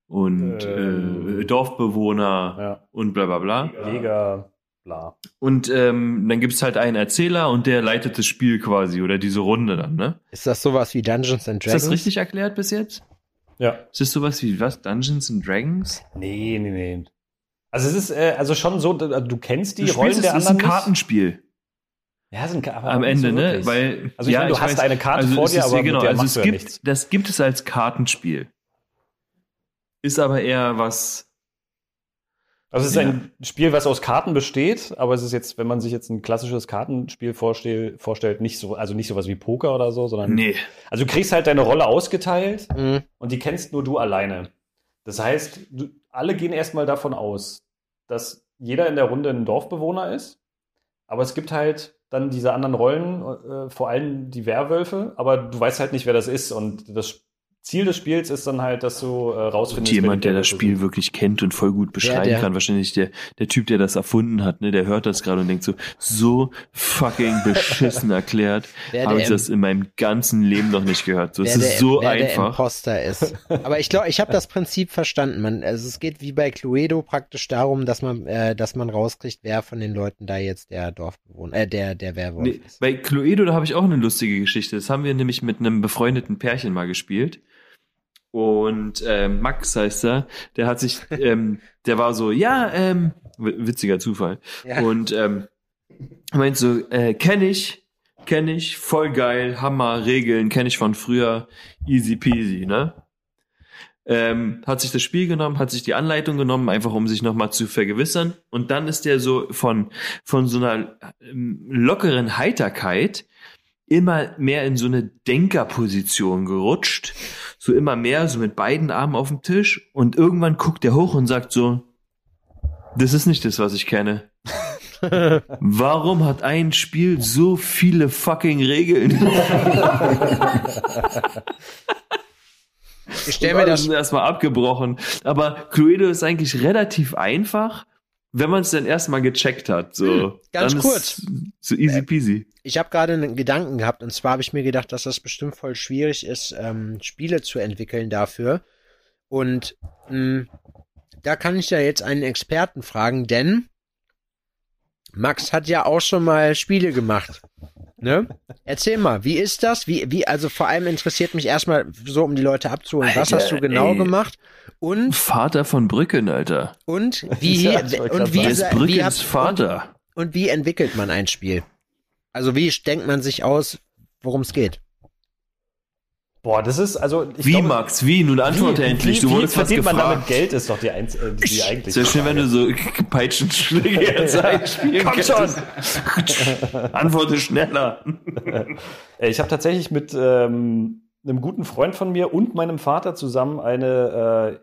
und Ähm. äh, Dorfbewohner Ja. und bla bla bla. Jäger, bla. Und ähm, dann gibt's halt einen Erzähler und der leitet das Spiel quasi oder diese Runde dann, ne? Ist das sowas wie Dungeons and Ist Dragons? das richtig erklärt bis jetzt? Ja. Ist das sowas wie was? Dungeons and Dragons? Nee, nee, nee. Also es ist äh, also schon so, du kennst die du Rollen spielst, der es ist anderen ein Kartenspiel. Ja, sind aber am Ende, so ne? Weil Also ich meine, du hast eine Karte vor es dir, ist, aber ja, mit genau, der also es ja gibt, nichts. das gibt es als Kartenspiel. Ist aber eher was Also es ist Ja. ein Spiel, was aus Karten besteht, aber es ist jetzt, wenn man sich jetzt ein klassisches Kartenspiel vorstell, vorstellt, nicht so, also nicht sowas wie Poker oder so, sondern Nee. also du kriegst halt deine Rolle ausgeteilt Mhm. und die kennst nur du alleine. Das heißt, du, alle gehen erstmal davon aus, dass jeder in der Runde ein Dorfbewohner ist, aber es gibt halt dann diese anderen Rollen, äh, vor allem die Werwölfe, aber du weißt halt nicht, wer das ist und das Ziel des Spiels ist dann halt, dass du äh, Und rausfindest, wer jemand, der das Spiel wirklich kennt und voll gut beschreiben der- kann, wahrscheinlich der, der Typ, der das erfunden hat, ne, der hört das gerade und denkt so, so fucking beschissen erklärt, Wer habe der ich das in meinem ganzen Leben noch nicht gehört. So, es ist der, so wer der einfach. Imposter ist. Aber ich glaube, ich habe das Prinzip verstanden. Man, also es geht wie bei Cluedo praktisch darum, dass man, äh, dass man rauskriegt, wer von den Leuten da jetzt der Dorfbewohner, äh, der, der Werwolf Nee, ist. bei Cluedo, da habe ich auch eine lustige Geschichte. Das haben wir nämlich mit einem befreundeten Pärchen mal gespielt. Und ähm, Max heißt er, der hat sich, ähm, der war so, ja, ähm, witziger Zufall. Ja. Und ähm, meint so, äh, kenne ich, kenne ich, voll geil, Hammer, Regeln, kenne ich von früher, easy peasy, ne? Ähm, hat sich das Spiel genommen, hat sich die Anleitung genommen, einfach um sich nochmal zu vergewissern. Und dann ist der so von, von so einer ähm, lockeren Heiterkeit immer mehr in so eine Denkerposition gerutscht. So immer mehr, so mit beiden Armen auf dem Tisch. Und irgendwann guckt er hoch und sagt so, das ist nicht das, was ich kenne. Warum hat ein Spiel so viele fucking Regeln? Ich stelle mir das, ist erstmal abgebrochen. Aber Cluedo ist eigentlich relativ einfach, wenn man es dann erstmal gecheckt hat. So, Hm, ganz dann kurz. Ist so easy peasy. ich habe gerade einen Gedanken gehabt und zwar habe ich mir gedacht, dass das bestimmt voll schwierig ist, ähm, Spiele zu entwickeln dafür. Und mh, da kann ich ja jetzt einen Experten fragen, denn Max hat ja auch schon mal Spiele gemacht. Ne? Erzähl mal, wie ist das? Wie, wie, also vor allem interessiert mich erstmal so, um die Leute abzuholen, was Alter, hast du genau ey. gemacht? Und, Vater von Brücken, Alter. und wie, Ja, und wie, ist wie, Brückens habt- Vater. und, und wie entwickelt man ein Spiel? Also wie denkt man sich aus, worum es geht? Boah, das ist also Wie, glaube, Max? Wie? Nun antworte wie, endlich. Wie, Du wurdest was verdient man damit gefragt. Geld, ist doch die, einz äh, die, die eigentlich. Sehr schön, wenn du so Peitschenschläge jetzt einspielen Komm schon! Antworte schneller. Äh, Ich habe tatsächlich mit ähm, einem guten Freund von mir und meinem Vater zusammen eine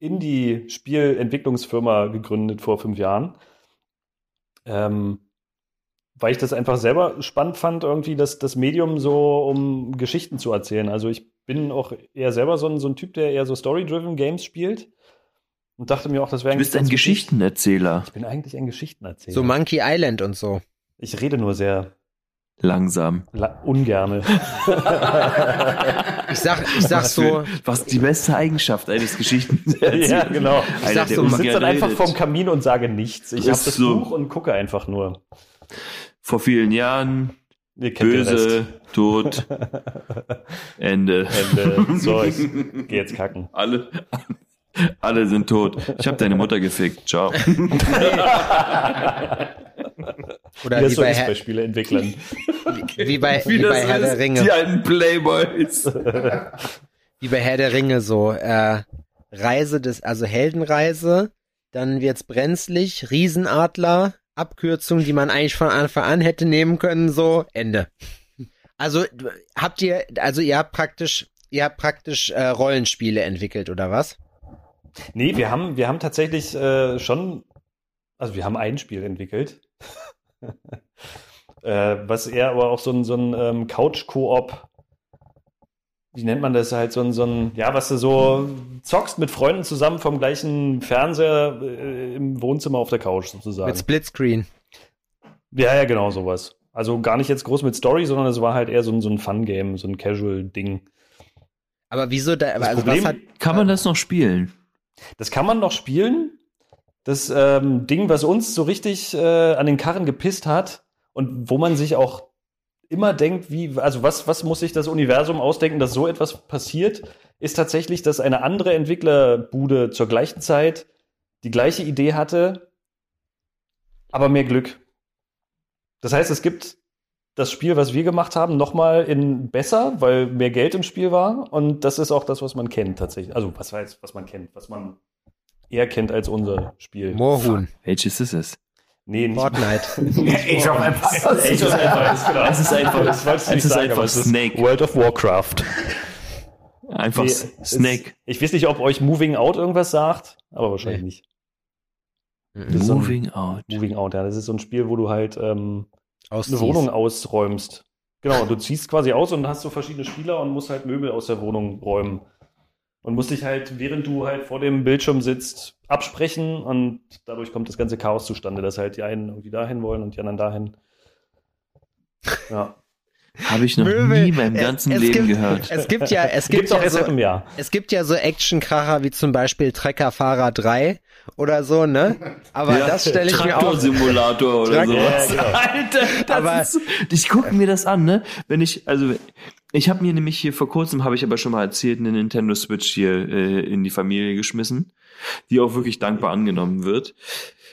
äh, Indie-Spielentwicklungsfirma gegründet vor fünf Jahren. Ähm, weil ich das einfach selber spannend fand, irgendwie das, das Medium so, um Geschichten zu erzählen. Also ich bin auch eher selber so ein, so ein Typ, der eher so Story-driven Games spielt. Und dachte mir auch, das wäre Du bist ein. Geschichtenerzähler. Ich bin eigentlich ein Geschichtenerzähler. So Monkey Island und so. ich rede nur sehr Langsam. la- ungerne. Ich sag, ich sag was, so, für, was ist die beste Eigenschaft eines Geschichtenerzählers? ja, genau. Ich Einer, sag so, Ich sitze dann einfach vorm Kamin und sage nichts. Ich habe das so. Buch und gucke einfach nur. Vor vielen Jahren, Ihr kennt den böse, tot, Ende. Ende. So, ich geh jetzt kacken. Alle, alle sind tot. Ich habe deine Mutter gefickt. Ciao. oder Wie wie bei, bei Herr, Spieleentwicklern. wie bei, wie bei Herr der Ringe. Die alten Playboys. Wie bei Herr der Ringe so, äh, Reise des, also Heldenreise, dann wird's brenzlig, Riesenadler, Abkürzung, die man eigentlich von Anfang an hätte nehmen können, so, Ende. Also, habt ihr, also ihr habt praktisch, ihr habt praktisch äh, Rollenspiele entwickelt, oder was? Nee, wir haben, wir haben tatsächlich äh, schon, also wir haben ein Spiel entwickelt. äh, was eher aber auch so ein, so ein ähm, Couch-Koop, wie nennt man das halt, so ein, so ein, ja, was du so zockst mit Freunden zusammen vom gleichen Fernseher äh, im Wohnzimmer auf der Couch sozusagen. Mit Splitscreen. Ja, ja, genau, sowas. Also gar nicht jetzt groß mit Story, sondern es war halt eher so ein, so ein Fun-Game, so ein Casual-Ding. Aber wieso da, Das also Problem- was hat, Kann man das noch spielen? Das kann man noch spielen. Das ähm, Ding, was uns so richtig äh, an den Karren gepisst hat und wo man sich auch immer denkt, wie, also was, was muss sich das Universum ausdenken, dass so etwas passiert, ist tatsächlich, dass eine andere Entwicklerbude zur gleichen Zeit die gleiche Idee hatte, aber mehr Glück. Das heißt, es gibt das Spiel, was wir gemacht haben, nochmal in besser, weil mehr Geld im Spiel war. Und das ist auch das, was man kennt tatsächlich. Also was heißt, was man kennt, was man eher kennt als unser Spiel. Moorhuhn. Welches ist es? Nee, nicht Fortnite. Age of Empires. Age of Empires, genau. Es ist einfach, Das wolltest du es nicht ist sagen, einfach aber es ist Snake. World of Warcraft. Einfach Nee, Snake. Es, ich weiß nicht, ob euch Moving Out irgendwas sagt, aber wahrscheinlich Nee. nicht. Mhm. ist so ein- Moving out. Moving Out, ja. Das ist so ein Spiel, wo du halt ähm, eine. Wohnung ausräumst. Genau, du ziehst quasi aus und hast so verschiedene Spieler und musst halt Möbel aus der Wohnung räumen. Und musst dich halt, während du halt vor dem Bildschirm sitzt, absprechen und dadurch kommt das ganze Chaos zustande, dass halt die einen irgendwie dahin wollen und die anderen dahin. Ja. Habe ich noch Möbel. nie in meinem Es- ganzen es Leben gibt, gehört. Es gibt ja, es gibt ja so, es gibt ja so Actionkracher wie zum Beispiel Treckerfahrer 3 oder so, ne? Aber Ja, das stelle ich mir auch. Traktorsimulator oder Trak- sowas. Ja, genau. Alter, das Aber- ist, ich gucke mir das an, ne? Wenn ich, also ich habe mir nämlich hier vor kurzem, habe ich aber schon mal erzählt, eine Nintendo Switch hier äh, in die Familie geschmissen, die auch wirklich dankbar angenommen wird.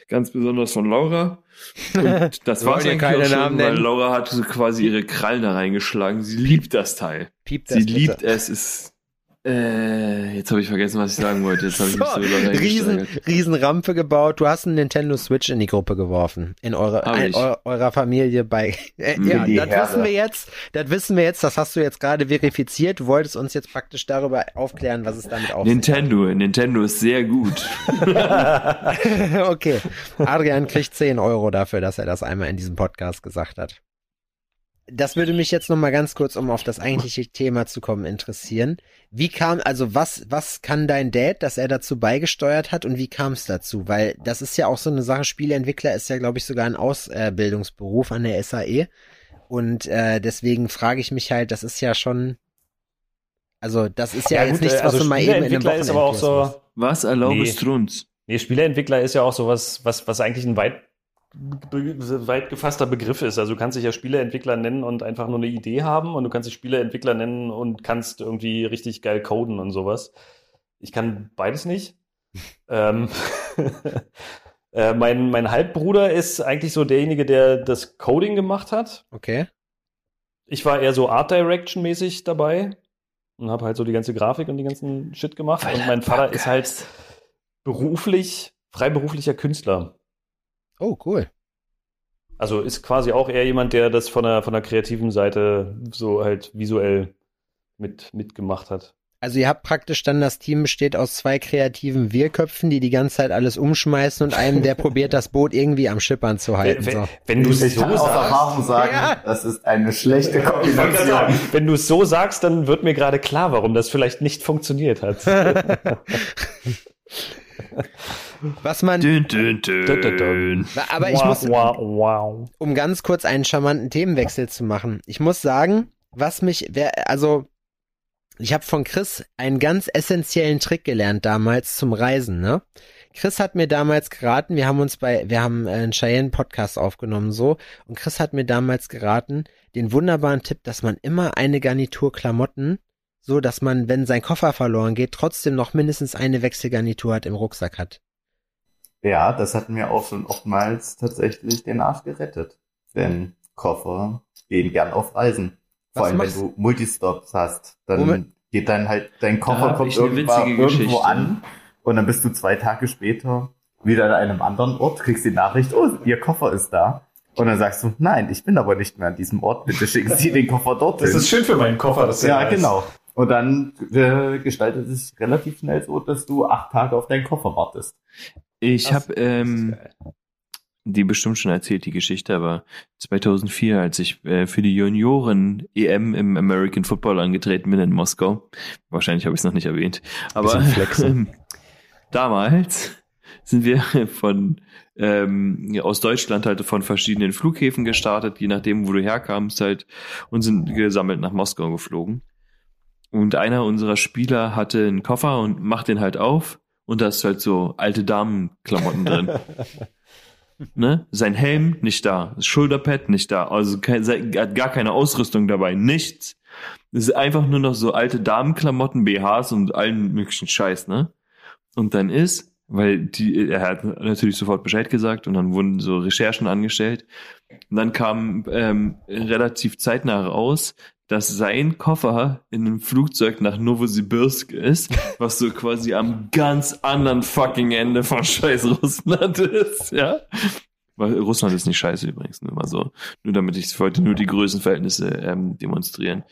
Ganz besonders von Laura. Und das war eigentlich keine schon, Namen weil? Laura hat so quasi ihre Krallen da reingeschlagen. Sie liebt das Teil. Piept das Sie bitte. liebt es. Ist, äh, jetzt habe ich vergessen, was ich sagen wollte. Jetzt habe ich mich so So, lange riesen, reingesteigert. riesen Rampe gebaut. Du hast einen Nintendo Switch in die Gruppe geworfen. In eure, ein, eu, eurer Familie bei. Äh, ja, das Herde. wissen wir jetzt. Das wissen wir jetzt. Das hast du jetzt gerade verifiziert. Du wolltest uns jetzt praktisch darüber aufklären, was es damit auf Nintendo, Nintendo ist sehr gut. hat. okay. Adrian kriegt 10 Euro dafür, dass er das einmal in diesem Podcast gesagt hat. Das würde mich jetzt noch mal ganz kurz, um auf das eigentliche Thema zu kommen, interessieren. Wie kam, also was, was kann dein Dad, dass er dazu beigesteuert hat und wie kam es dazu? Weil das ist ja auch so eine Sache, Spieleentwickler ist ja, glaube ich, sogar ein Ausbildungsberuf an der SAE. Und äh, deswegen frage ich mich halt, das ist ja schon, also das ist ja, jetzt gut, nichts, was also du mal eben in einem Spieleentwickler ist aber auch Wochenendkurs so. Was erlaubest Nee. Strunz? Nee, Spieleentwickler ist ja auch sowas, was, was eigentlich ein weit, weit gefasster Begriff ist. Also du kannst dich ja Spieleentwickler nennen und einfach nur eine Idee haben und du kannst dich Spieleentwickler nennen und kannst irgendwie richtig geil coden und sowas. Ich kann beides nicht. ähm, äh, mein, mein Halbbruder ist eigentlich so derjenige, der das Coding gemacht hat. Okay. Ich war eher so Art Direction mäßig dabei und habe halt so die ganze Grafik und die ganzen Shit gemacht. und mein Vater ist halt beruflich, freiberuflicher Künstler. Oh, cool. Also ist quasi auch eher jemand, der das von der, von der kreativen Seite so halt visuell mit, mitgemacht hat. Also ihr habt praktisch dann das Team besteht aus zwei kreativen Wirköpfen, die die ganze Zeit alles umschmeißen und einem, der probiert das Boot irgendwie am Schippern zu halten. wenn, So. wenn du es so aus sagst, Erfahrung sagen, Ja. das ist eine schlechte Kombination. sagen, wenn du es so sagst, dann wird mir gerade klar, warum das vielleicht nicht funktioniert hat. Was man, Dün, dün, Dün, dün, dün. dün. aber ich muss, wow, wow. um ganz kurz einen charmanten Themenwechsel zu machen. Ich muss sagen, was mich, wer, also ich habe von Chris einen ganz essentiellen Trick gelernt damals zum Reisen, ne? Chris hat mir damals geraten, wir haben uns bei, wir haben äh, einen Cheyenne-Podcast aufgenommen so, und Chris hat mir damals geraten, den wunderbaren Tipp, dass man immer eine Garnitur Klamotten, so dass man, wenn sein Koffer verloren geht, trotzdem noch mindestens eine Wechselgarnitur hat im Rucksack hat. Ja, das hat mir auch schon oftmals tatsächlich den Arsch gerettet. Denn Koffer gehen gern auf Reisen. Vor Was allem, wenn du Multistops hast, dann Womit- geht dann halt dein Koffer kommt irgendwo an und dann bist du zwei Tage später wieder an einem anderen Ort, kriegst die Nachricht, oh, ihr Koffer ist da. Und dann sagst du, nein, ich bin aber nicht mehr an diesem Ort, bitte schicken Sie den Koffer dorthin. schön für meinen Koffer, das ja, genau. Und dann äh, gestaltet es sich relativ schnell so, dass du acht Tage auf deinen Koffer wartest. Ich habe ähm, die bestimmt schon erzählt, die Geschichte, aber 2004, als ich äh, für die Junioren EM im American Football angetreten bin in Moskau, wahrscheinlich habe ich es noch nicht erwähnt, aber flexen. damals sind wir von ähm, aus Deutschland halt von verschiedenen Flughäfen gestartet, je nachdem, wo du herkamst halt, und sind gesammelt nach Moskau geflogen. Und einer unserer Spieler hatte einen Koffer und macht den halt auf und da ist halt so alte Damenklamotten drin. ne? Sein Helm nicht da, das Schulterpad nicht da, also kein, hat gar keine Ausrüstung dabei, nichts. Es ist einfach nur noch so alte Damenklamotten, BHs und allen möglichen Scheiß, ne? Und dann ist, weil die, er hat natürlich sofort Bescheid gesagt und dann wurden so Recherchen angestellt. Und dann kam ähm, relativ zeitnah raus, dass sein Koffer in einem Flugzeug nach Novosibirsk ist, was so quasi am ganz anderen fucking Ende von scheiß Russland ist, ja. Weil Russland ist nicht scheiße übrigens, nur mal so. Nur damit ich wollte nur die Größenverhältnisse ähm, demonstrieren.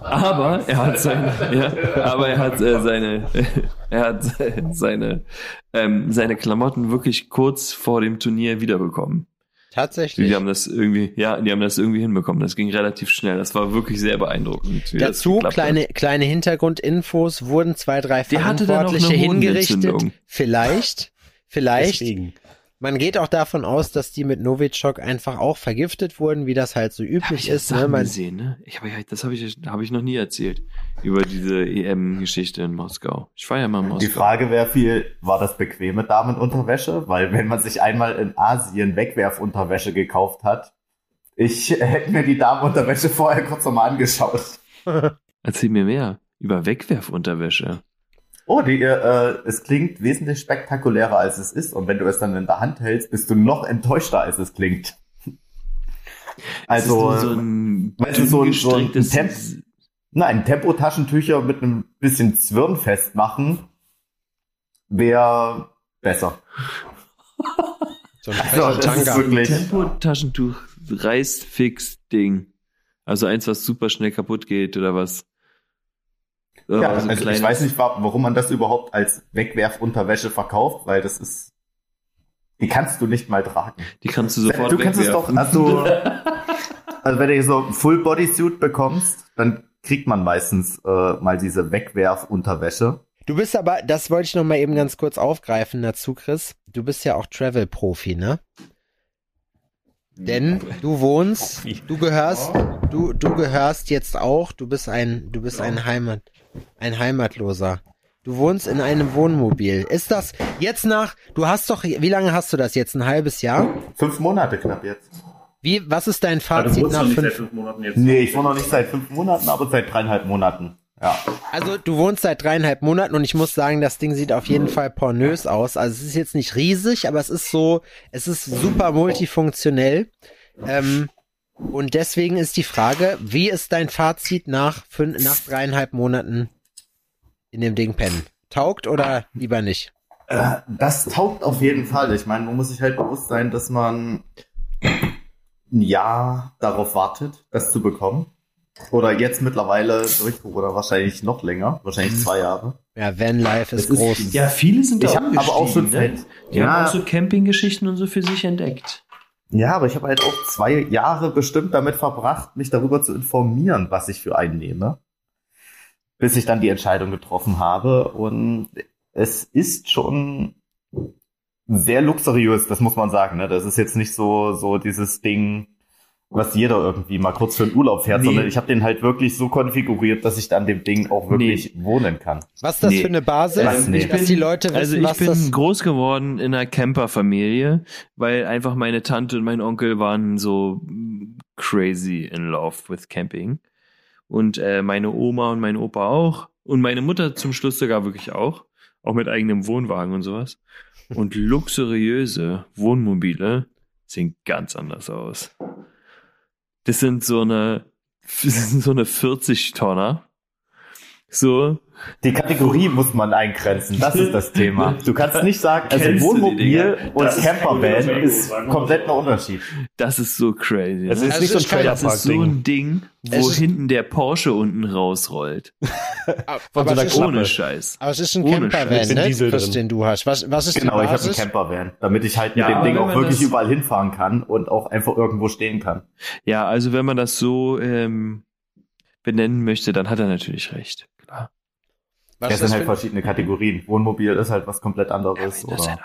Aber er hat seine, ja, aber er hat äh, seine, er hat äh, seine, ähm, seine Klamotten wirklich kurz vor dem Turnier wiederbekommen. Tatsächlich. Die haben das irgendwie, ja, die haben das irgendwie hinbekommen. Das ging relativ schnell. Das war wirklich sehr beeindruckend. Dazu kleine, hat. kleine Hintergrundinfos, wurden zwei, drei Verantwortliche hingerichtet. Vielleicht, vielleicht. Deswegen. Man geht auch davon aus, dass die mit Novichok einfach auch vergiftet wurden, wie das halt so Hab üblich ich ist. Ne? Man, gesehen, ne? Ich habe ja, das habe ich, habe ich noch nie erzählt über diese EM-Geschichte in Moskau. Ich war ja mal in Moskau. Die Frage wäre viel, war das bequeme Damenunterwäsche? Weil wenn man sich einmal in Asien Wegwerfunterwäsche gekauft hat, ich hätte mir die Damenunterwäsche vorher kurz nochmal angeschaut. Erzähl mir mehr über Wegwerfunterwäsche. Oh, die, äh, es klingt wesentlich spektakulärer als es ist. Und wenn du es dann in der Hand hältst, bist du noch enttäuschter, als es klingt. Also, so ein, weißt du, so ein- so ein Temp- nein, Tempotaschentücher mit einem bisschen Zwirn festmachen wäre besser. so ein Also, das ist wirklich, Tempotaschentuch Reißfix-Ding. Also eins, was super schnell kaputt geht oder was. Ja, so ein also ich weiß nicht, wa- warum man das überhaupt als Wegwerfunterwäsche verkauft, weil das ist, die kannst du nicht mal tragen. Die kannst du sofort du kannst es doch, wegwerfen. also, also wenn du so ein Full Bodysuit bekommst, dann kriegt man meistens äh, mal diese Wegwerfunterwäsche. Du bist aber, das wollte ich noch mal eben ganz kurz aufgreifen dazu, Chris. Du bist ja auch Travel-Profi, ne? Denn du wohnst, du gehörst, du, du gehörst jetzt auch, du bist ein, du bist ein Heimat, ein Heimatloser. Du wohnst in einem Wohnmobil. Ist das jetzt nach, du hast doch, wie lange hast du das jetzt? Ein halbes Jahr? Fünf Monate knapp jetzt. Wie, was ist dein Also, Fazit du wohnst nach noch nicht seit fünf, fünf Monaten jetzt. Nee, ich wohne noch nicht seit fünf Monaten, aber seit dreieinhalb Monaten. Ja. Also du wohnst seit dreieinhalb Monaten und ich muss sagen, das Ding sieht auf jeden Fall pornös aus. Also es ist jetzt nicht riesig, aber es ist so, es ist super multifunktionell. Ähm, und deswegen ist die Frage, wie ist dein Fazit nach, fün- nach dreieinhalb Monaten in dem Ding pennen? Taugt oder lieber nicht? Äh, Das taugt auf jeden Fall. Ich meine, man muss sich halt bewusst sein, dass man ein Jahr darauf wartet, das zu bekommen. Oder jetzt mittlerweile durch oder wahrscheinlich noch länger, wahrscheinlich zwei Jahre. Ja, Vanlife ist ist- groß. Ja, viele sind da Ich habe aber auch seit, ne? Die haben ja, auch so Campinggeschichten und so für sich entdeckt. Ja, aber ich habe halt auch zwei Jahre bestimmt damit verbracht, mich darüber zu informieren, was ich für einen nehme, bis ich dann die Entscheidung getroffen habe. Und es ist schon sehr luxuriös, das muss man sagen. Ne? Das ist jetzt nicht so so dieses Ding, was jeder irgendwie mal kurz für einen Urlaub fährt, Nee. sondern ich habe den halt wirklich so konfiguriert, dass ich dann dem Ding auch wirklich wohnen kann. Was ist das Nee. für eine Basis, Was? Nee. dass die Leute wissen, Also ich was bin das... groß geworden in einer Camperfamilie, weil einfach meine Tante und mein Onkel waren so crazy in love with Camping. Und äh, meine Oma und mein Opa auch. Und meine Mutter zum Schluss sogar wirklich auch. Auch mit eigenem Wohnwagen und sowas. Und luxuriöse Wohnmobile sehen ganz anders aus. Das sind so eine, das sind so eine 40-Tonner. So, Die Kategorie muss man eingrenzen, das ist das Thema. Du kannst nicht sagen, also Kennst Wohnmobil und Das Campervan ist komplett ein so. Unterschied. das ist so crazy. Es ist Also nicht so ein kann- Das ist so ein Ding, wo hinten der Porsche unten rausrollt. Von so aber, einer es ist, Klappe. Ohne Scheiß. aber es ist ein Campervan, ne? Drin. den du hast. Was, was ist Genau, ich habe einen? Campervan, damit ich halt mit Ja, dem Ding auch wirklich das- überall hinfahren kann und auch einfach irgendwo stehen kann. Ja, also wenn man das so ähm, benennen möchte, dann hat er natürlich recht. Klar. Was Das sind halt für- verschiedene Kategorien. Wohnmobil ist halt was komplett Er anderes. seinen Oder.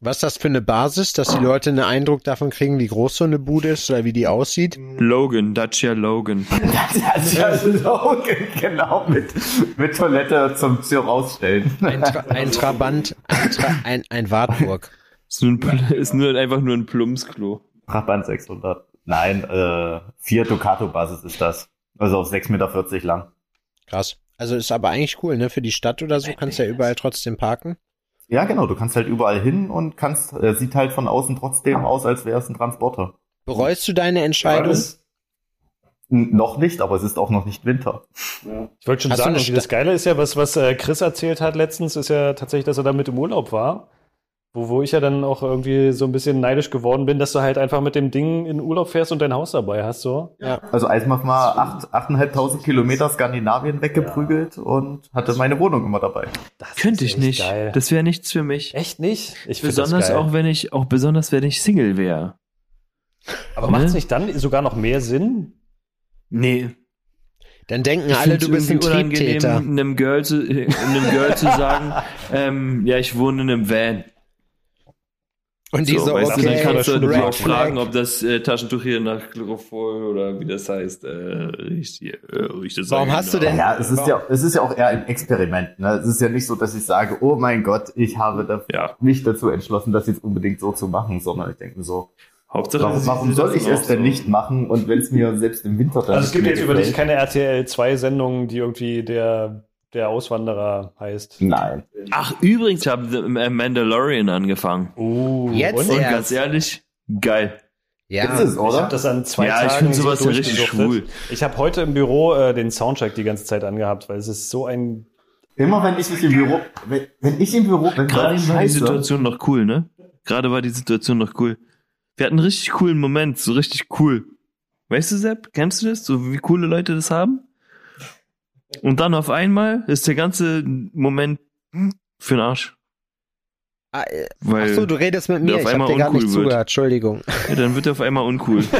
Was ist das für eine Basis, dass die Leute einen Eindruck davon kriegen, wie groß so eine Bude ist oder wie die aussieht? Logan, Dacia Logan. Das ist ja Logan, genau, mit, mit Toilette zum Tür rausstellen. Ein, Tra ein Trabant, ein, Tra ein, ein Wartburg. Ist nur, ein, ist nur einfach nur ein Plumpsklo. Trabant 600. Nein, äh, vier Ducato-Basis ist das. Also auf 6,40 Meter lang. Krass. Also ist aber eigentlich cool, ne? Für die Stadt oder so kannst du ja überall trotzdem parken. Ja, genau, du kannst halt überall hin und kannst, äh, sieht halt von außen trotzdem aus, als wäre es ein Transporter. Bereust du deine Entscheidung? N noch nicht, aber es ist auch noch nicht Winter. Ich wollte schon Hast sagen, das Geile ist ja, was, was äh, Chris erzählt hat letztens, ist ja tatsächlich, dass er da mit im Urlaub war. Wo, wo ich ja dann auch irgendwie so ein bisschen neidisch geworden bin, dass du halt einfach mit dem Ding in Urlaub fährst und dein Haus dabei hast, so. Also Eismach mal acht, 8.500 Kilometer Skandinavien weggeprügelt und hatte meine Wohnung immer dabei. Das Könnte ich nicht. Geil. Das wäre nichts für mich. Echt nicht? Ich Besonders geil. auch wenn ich, auch besonders wenn ich Single wäre. Aber Ne? macht es nicht dann sogar noch mehr Sinn? Nee. Dann denken Ich alle, du bist ein Triebtäter. einem Girl zu, einem Girl zu sagen, ähm, ja, ich wohne in einem Van. Und die so, weißt okay, du, dann kannst du auch Flag. fragen, ob das äh, Taschentuch hier nach Chloroform oder wie das heißt, äh, riecht, hier, äh, riecht das Warum hast du denn- Ja, es ist ja, es ist ja auch eher ein Experiment. Ne? Es ist ja nicht so, dass ich sage, oh mein Gott, ich habe da Ja. nicht dazu entschlossen, das jetzt unbedingt so zu machen, sondern ich denke mir so, Hauptsache, warum, warum soll ich es auch denn so. nicht machen? Und wenn es mir selbst im Winter dann Also es gibt jetzt über dich keine RTL 2 Sendung, die irgendwie der, der Auswanderer heißt. Nein. Ach, übrigens, ich habe Mandalorian angefangen. Uh, Jetzt und? Und ganz ehrlich, geil. Ja. Ist es, Ich oder? habe das an zwei Ja, ich Tagen find sowas ja richtig schwul. Ich habe heute im Büro äh, den Soundtrack die ganze Zeit angehabt, weil es ist so ein Immer wenn ich mich im Büro, wenn, wenn ich im Büro bin, Gerade ich, war die scheiße. Situation noch cool, ne? Gerade war die Situation noch cool. Wir hatten einen richtig coolen Moment, so richtig cool. Weißt du, Sepp, kennst du das? So wie coole Leute das haben? Und dann auf einmal ist der ganze Moment für den Arsch. Ah, äh, Weil Ach so, du redest mit mir. auf Ich einmal dir gar nicht uncool wird. zugehört. Entschuldigung. ja, dann wird er auf einmal uncool.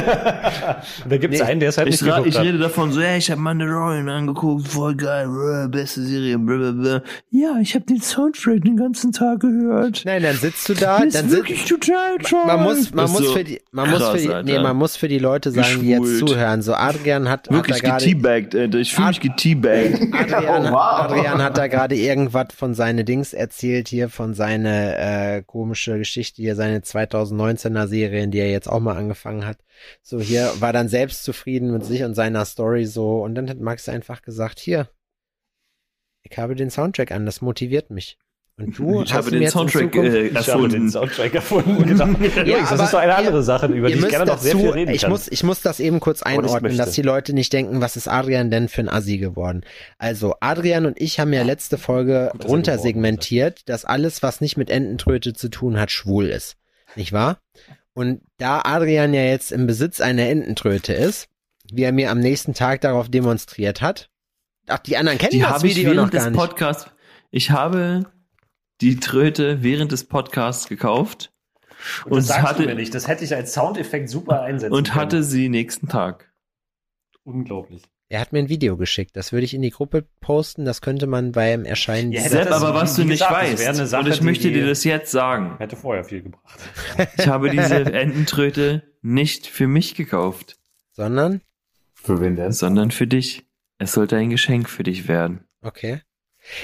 da gibt's Nee, einen, der es halt Ich, nicht ich hat. rede davon so, ja, ich habe Mandalorian angeguckt, voll geil, beste Serie, blablabla. Ja, ich habe den Soundtrack den ganzen Tag gehört. Nein, dann sitzt du da, Das dann ist wirklich total toll. man muss, man ist muss so für die, man muss krass, für die, Alter. nee, man muss für die Leute sagen, die jetzt Geschwult. zuhören. So Adrian hat, Wirklich hat da gerade. Ich fühle mich geteabaggt. Adrian, Oh, wow. Adrian hat da gerade irgendwas von seine Dings erzählt hier, von seine äh, komische Geschichte hier, seine 2019er Serie, in die er jetzt auch mal angefangen hat. So hier war dann selbst zufrieden mit sich und seiner Story so und dann hat Max einfach gesagt, hier, ich habe den Soundtrack an, das motiviert mich. Und du Ich hast habe mir den jetzt in Soundtrack Zukunft- äh, Ich habe den erfunden. Soundtrack erfunden. Genau. Übrigens, das ist doch eine ihr- andere Sache, über die Ihr ich gerne noch sehr dazu, viel reden ich kann. muss, ich muss das eben kurz einordnen, dass die Leute nicht denken, was ist Adrian denn für ein Assi geworden? Also, Adrian und ich haben ja letzte Folge Gut, er runtersegmentiert, dass alles, was nicht mit Ententröte zu tun hat, schwul ist. Nicht wahr? Und da Adrian ja jetzt im Besitz einer Ententröte ist, wie er mir am nächsten Tag darauf demonstriert hat, ach, die anderen kennen Die das ich Video noch gar des nicht. Podcasts, ich habe die Tröte während des Podcasts gekauft Und das und sagst hatte- du mir nicht. Das hätte ich als Soundeffekt super einsetzen und können. hatte sie nächsten Tag. Unglaublich. Er hat mir ein Video geschickt, das würde ich in die Gruppe posten, das könnte man beim Erscheinen Ja, das Sepp, aber was du nicht gesagt, das weißt, Sache, und ich möchte dir das jetzt sagen, Hätte vorher viel gebracht. ich habe diese Ententröte nicht für mich gekauft, sondern, Für wen denn? sondern für dich. Es sollte ein Geschenk für dich werden. okay.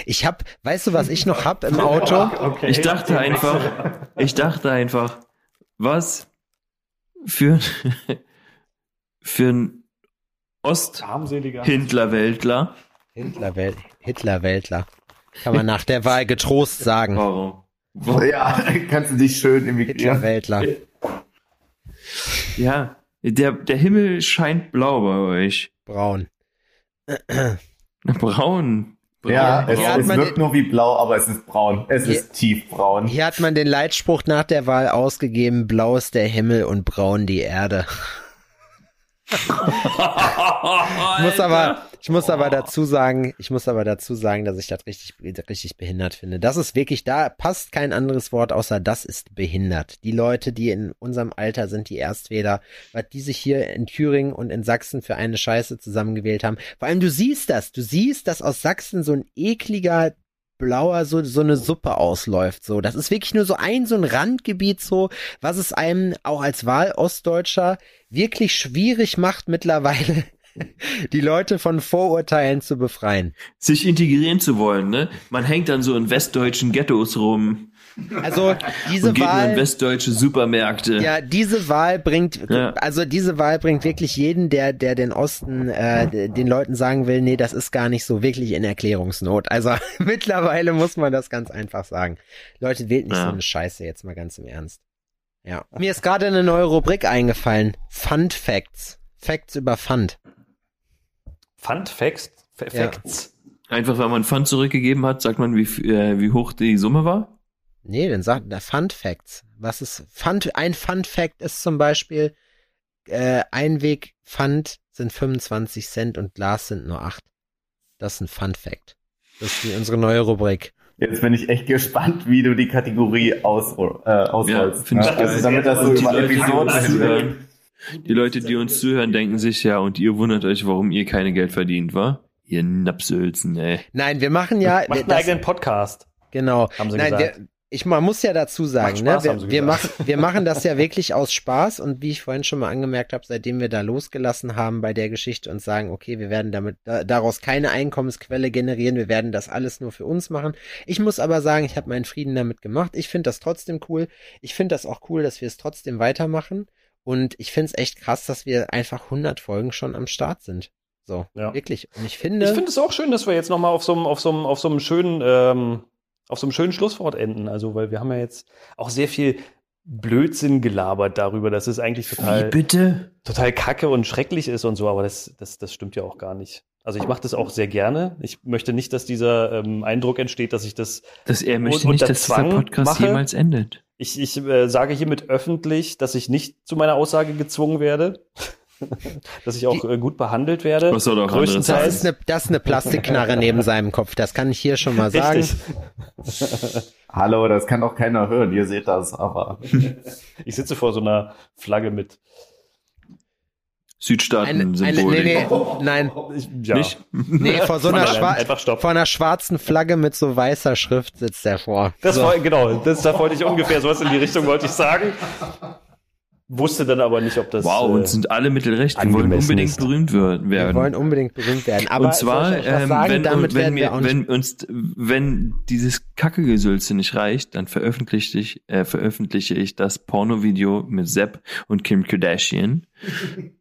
Ich hab, weißt du, was ich noch hab im Auto? Okay. Ich dachte einfach, ich dachte einfach, was für, für ein. Ost-Hindler-Weltler. Hitlerwelt, Hitlerweltler. Kann man nach der Wahl getrost sagen. Warum? Warum? Ja, kannst du dich schön emigrieren. Hitlerweltler. Ja, der, der Himmel scheint blau bei euch. Braun. Braun. Ja, es, es man wirkt den- nur wie blau, aber es ist braun. Es Hier- ist tiefbraun. Hier hat man den Leitspruch nach der Wahl ausgegeben, blau ist der Himmel und braun die Erde. Ich muss aber, ich muss aber dazu sagen, ich muss aber dazu sagen, dass ich das richtig, richtig behindert finde. Das ist wirklich, da passt kein anderes Wort außer das ist behindert. Die Leute, die in unserem Alter sind, die Erstwähler, was die sich hier in Thüringen und in Sachsen für eine Scheiße zusammengewählt haben. Vor allem du siehst das, du siehst, dass aus Sachsen so ein ekliger blauer so, so eine Suppe ausläuft. So, das ist wirklich nur so ein, so ein Randgebiet so, was es einem auch als Wahl-Ostdeutscher wirklich schwierig macht mittlerweile, die Leute von Vorurteilen zu befreien. Sich integrieren zu wollen, ne? Man hängt dann so in westdeutschen Ghettos rum Also diese und geht nur in Wahl, westdeutsche Supermärkte. ja, diese Wahl bringt, Ja. also diese Wahl bringt wirklich jeden, der, der den Osten, äh, den Leuten sagen will, nee, das ist gar nicht so wirklich in Erklärungsnot. Also mittlerweile muss man das ganz einfach sagen. Leute, wählt nicht Ja. so eine Scheiße jetzt mal ganz im Ernst. Ja. Mir ist gerade eine neue Rubrik eingefallen. Fund Facts. Facts über Fund. Fun Facts. Fa- Ja. Facts. Einfach weil man Pfand zurückgegeben hat, sagt man, wie, f- äh, wie hoch die Summe war. Nee, dann sagt da Fun Facts. Was ist Fund? Ein Fun Fact ist zum Beispiel äh, Einweg Pfand sind 25 Cent und Glas sind nur 8. Das ist ein Fun Fact. Das ist die, unsere neue Rubrik. Jetzt bin ich echt gespannt, wie du die Kategorie aus, äh, ausrollst. Ja, also geil. damit das so über Leute, die uns Episoden zuhören, die Leute, die uns zuhören, denken sich ja, und ihr wundert euch, warum ihr keine Geld verdient, wa? Ihr Napsülzen, ey. Nein, wir machen ja Macht einen das, eigenen Podcast. genau. Haben sie Nein, gesagt. wir, ich man muss ja dazu sagen, ne, wir, wir machen wir machen das ja wirklich aus Spaß und wie ich vorhin schon mal angemerkt habe, seitdem wir da losgelassen haben bei der Geschichte und sagen, okay, wir werden damit da, daraus keine Einkommensquelle generieren, wir werden das alles nur für uns machen. Ich muss aber sagen, ich habe meinen Frieden damit gemacht. Ich finde das trotzdem cool. Ich finde das auch cool, dass wir es trotzdem weitermachen und ich finde es echt krass, dass wir einfach 100 Folgen schon am Start sind. So, Ja. wirklich. Und ich finde Ich finde es auch schön, dass wir jetzt nochmal auf so einem, auf so einem, auf so einem schönen, ähm, auf so einem schönen Schlusswort enden. Also, weil wir haben ja jetzt auch sehr viel Blödsinn gelabert darüber, dass es eigentlich total, bitte? total kacke und schrecklich ist und so, aber das, das, das stimmt ja auch gar nicht. Also ich mache das auch sehr gerne. Ich möchte nicht, dass dieser ähm, Eindruck entsteht, dass ich das. Dass er möchte nicht, dass dieser Zwang Podcast mache? jemals endet. Ich, ich äh, sage hiermit öffentlich, dass ich nicht zu meiner Aussage gezwungen werde. dass ich auch äh, gut behandelt werde. Was soll auch anderes das ist eine, das ist eine Plastikknarre neben seinem Kopf. Das kann ich hier schon mal sagen. Hallo, das kann doch keiner hören, ihr seht das, aber. Ich sitze vor so einer Flagge mit. Eine, eine, Südstaaten-Symbol. nee, nee, nein, Ich, ja. Nicht? nee, vor so einer, Nein, vor einer schwarzen Flagge mit so weißer Schrift sitzt er vor. Das so. war, genau, das, da wollte ich ungefähr sowas in die Richtung wollte ich sagen. Wusste dann aber nicht, ob das. Wow, äh, und sind alle mittelrecht. Wir wollen unbedingt ist. berühmt wer- wir werden. wollen unbedingt berühmt werden. Aber und zwar, ähm, sagen? wenn, damit wenn, werden wir wenn uns, wenn dieses Kackegesülze nicht reicht, dann veröffentliche ich, äh, veröffentliche ich das Pornovideo mit Sepp und Kim Kardashian.